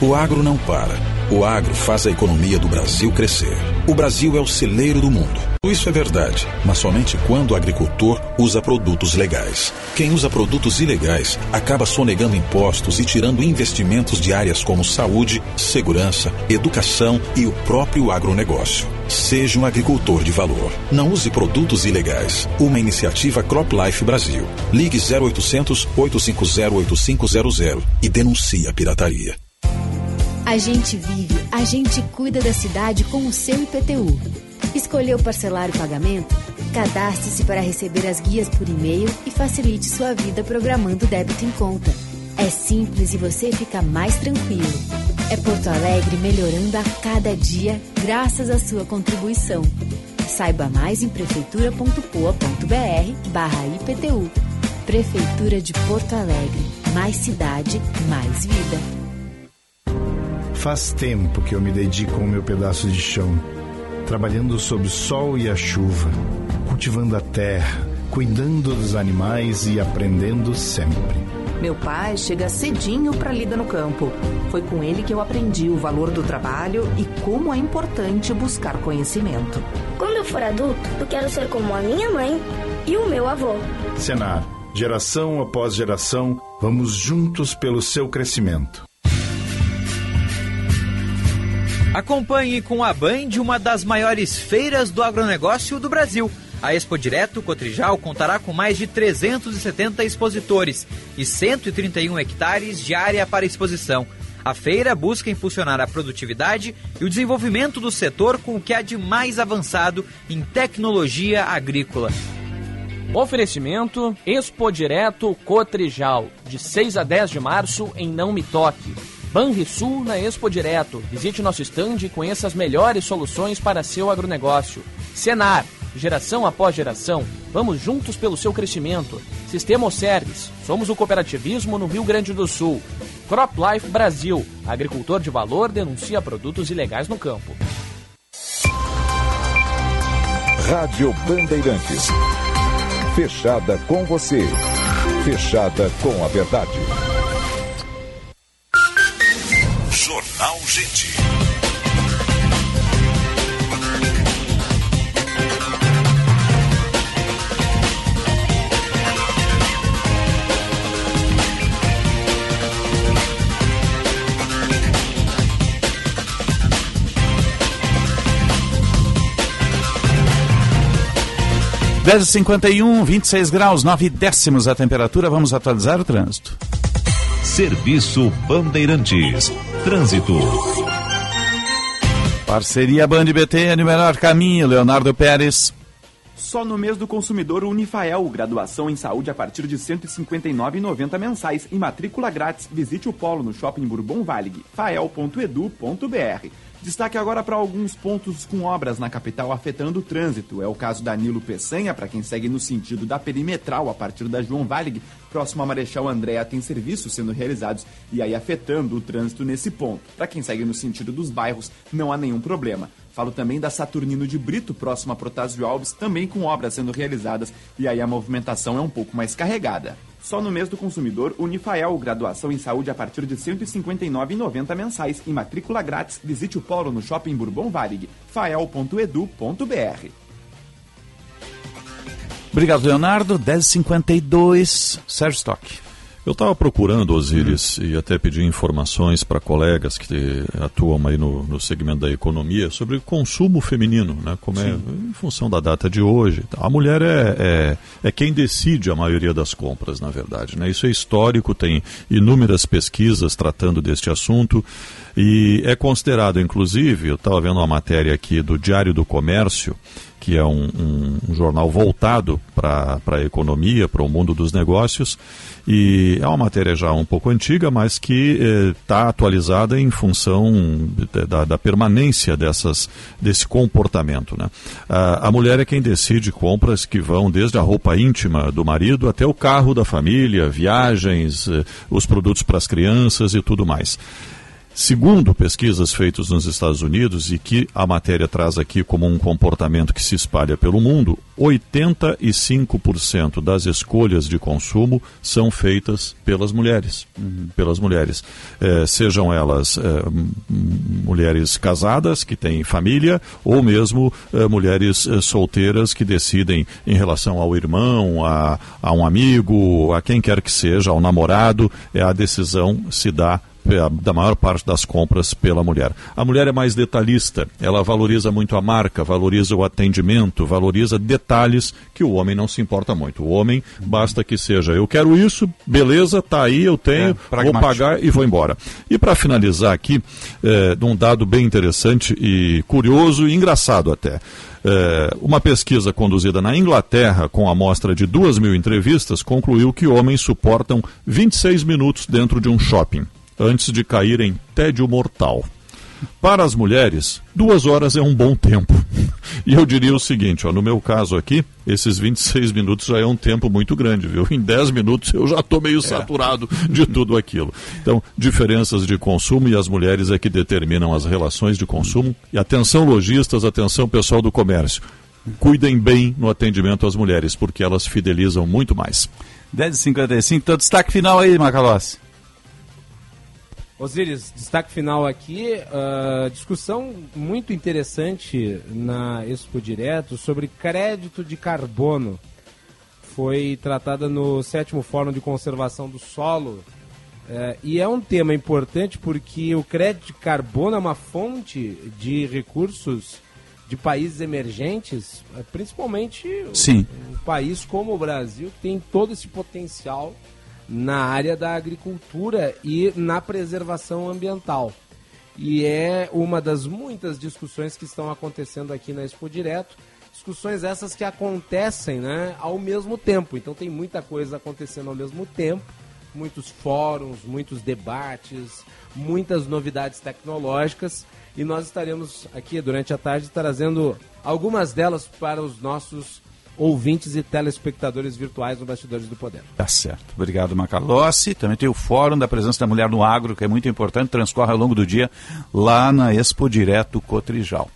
O agro não para. O agro faz a economia do Brasil crescer. O Brasil é o celeiro do mundo. Isso é verdade, mas somente quando o agricultor usa produtos legais. Quem usa produtos ilegais acaba sonegando impostos e tirando investimentos de áreas como saúde, segurança, educação e o próprio agronegócio. Seja um agricultor de valor. Não use produtos ilegais. Uma iniciativa CropLife Brasil. Ligue 0800 850 8500 e denuncie a pirataria. A gente vive, a gente cuida da cidade com o seu IPTU. Escolheu parcelar o pagamento? Cadastre-se para receber as guias por e-mail e facilite sua vida programando débito em conta. É simples e você fica mais tranquilo. É Porto Alegre melhorando a cada dia, graças à sua contribuição. Saiba mais em prefeitura.poa.br barra IPTU. Prefeitura de Porto Alegre. Mais cidade, mais vida. Faz tempo que eu me dedico ao meu pedaço de chão, trabalhando sob o sol e a chuva, cultivando a terra, cuidando dos animais e aprendendo sempre. Meu pai chega cedinho para lida no campo. Foi com ele que eu aprendi o valor do trabalho e como é importante buscar conhecimento. Quando eu for adulto, eu quero ser como a minha mãe e o meu avô. Senar, geração após geração, vamos juntos pelo seu crescimento. Acompanhe com a Band uma das maiores feiras do agronegócio do Brasil. A Expo Direto Cotrijal contará com mais de 370 expositores e 131 hectares de área para exposição. A feira busca impulsionar a produtividade e o desenvolvimento do setor com o que há de mais avançado em tecnologia agrícola. Oferecimento Expo Direto Cotrijal, de 6 a 10 de março em Não Me Toque. Banrisul na Expo Direto. Visite nosso estande e conheça as melhores soluções para seu agronegócio. Senar, geração após geração, vamos juntos pelo seu crescimento. Sistema Service, somos o cooperativismo no Rio Grande do Sul. Crop Life Brasil, agricultor de valor denuncia produtos ilegais no campo. Rádio Bandeirantes. Fechada com você. Fechada com a verdade. Jornal Gente. Dez cinquenta e um, 26 graus, 9 décimos a temperatura. Vamos atualizar o trânsito. Serviço Bandeirantes. Trânsito. Parceria Band BT no melhor caminho, Leonardo Pérez. Só no mês do consumidor Unifael, graduação em saúde a partir de R$ 159,90 mensais e matrícula grátis. Visite o polo no Shopping Bourbon Valig, fael.edu.br. Destaque agora para alguns pontos com obras na capital afetando o trânsito. É o caso da Nilo Peçanha, para quem segue no sentido da perimetral a partir da João Valig, próximo a Marechal Andréa, tem serviços sendo realizados e aí afetando o trânsito nesse ponto. Para quem segue no sentido dos bairros, não há nenhum problema. Falo também da Saturnino de Brito, próximo a Protásio Alves, também com obras sendo realizadas e aí a movimentação é um pouco mais carregada. Só no mês do consumidor, Unifael, graduação em saúde a partir de R$ 159,90 mensais e matrícula grátis. Visite o polo no Shopping Bourbon Varig, fael.edu.br. Obrigado, Leonardo. 10h52, Sérgio Stock. Eu estava procurando, Osiris, uhum. e até pedi informações para colegas que atuam aí no, no, segmento da economia sobre consumo feminino, né? Como é, Sim. é em função da data de hoje. A mulher é, é, é, quem decide a maioria das compras, na verdade. Né? Isso é histórico, tem inúmeras pesquisas tratando deste assunto e é considerado, inclusive, eu estava vendo uma matéria aqui do Diário do Comércio, que é um, um, um jornal voltado para a economia, para o mundo dos negócios, e é uma matéria já um pouco antiga, mas que está eh, atualizada em função da, da, permanência dessas, desse comportamento. Né? A, a mulher é quem decide compras que vão desde a roupa íntima do marido até o carro da família, viagens, eh, os produtos para as crianças e tudo mais. Segundo pesquisas feitas nos Estados Unidos e que a matéria traz aqui como um comportamento que se espalha pelo mundo, 85% das escolhas de consumo são feitas pelas mulheres, uhum. pelas mulheres, é, sejam elas é, mulheres casadas que têm família ou mesmo é, mulheres solteiras que decidem em relação ao irmão, a, a um amigo, a quem quer que seja, ao namorado, é a decisão se dá da maior parte das compras pela mulher. A mulher é mais detalhista, ela valoriza muito a marca, valoriza o atendimento, valoriza detalhes que o homem não se importa muito. O homem basta que seja eu quero isso, beleza, tá aí, eu tenho, é, vou pagar e vou embora. E para finalizar aqui, é, um dado bem interessante e curioso e engraçado até. É, uma pesquisa conduzida na Inglaterra, com amostra de duas mil entrevistas, concluiu que homens suportam 26 minutos dentro de um shopping, antes de cair em tédio mortal. Para as mulheres, duas horas é um bom tempo. E eu diria o seguinte, ó, no meu caso aqui, esses 26 minutos já é um tempo muito grande, viu? Em 10 minutos eu já estou meio é. saturado de tudo aquilo. Então, diferenças de consumo e as mulheres é que determinam as relações de consumo. E atenção lojistas, atenção pessoal do comércio. Cuidem bem no atendimento às mulheres, porque elas fidelizam muito mais. 10h55, então destaque final aí, Macalossi. Osíris, destaque final aqui, uh, discussão muito interessante na Expo Direto sobre crédito de carbono. Foi tratada no sétimo Fórum de Conservação do Solo. Uh, e é um tema importante porque o crédito de carbono é uma fonte de recursos de países emergentes, eh, principalmente Sim. um país como o Brasil, que tem todo esse potencial na área da agricultura e na preservação ambiental. E é uma das muitas discussões que estão acontecendo aqui na Expo Direto. Discussões essas que acontecem né, ao mesmo tempo. Então tem muita coisa acontecendo ao mesmo tempo. Muitos fóruns, muitos debates, muitas novidades tecnológicas. E nós estaremos aqui durante a tarde trazendo algumas delas para os nossos ouvintes e telespectadores virtuais no Bastidores do Poder. Tá certo. Obrigado, Macalossi. Também tem o Fórum da Presença da Mulher no Agro, que é muito importante, transcorre ao longo do dia lá na Expo Direto Cotrijal.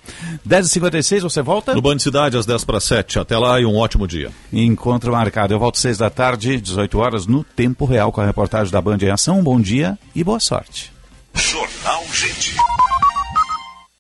10h56, você volta? No Band Cidade, às 10 para 7. Até lá e um ótimo dia. Encontro marcado. Eu volto às 6 da tarde, 18 horas, no Tempo Real, com a reportagem da Band em Ação. Bom dia e boa sorte. Jornal Gente.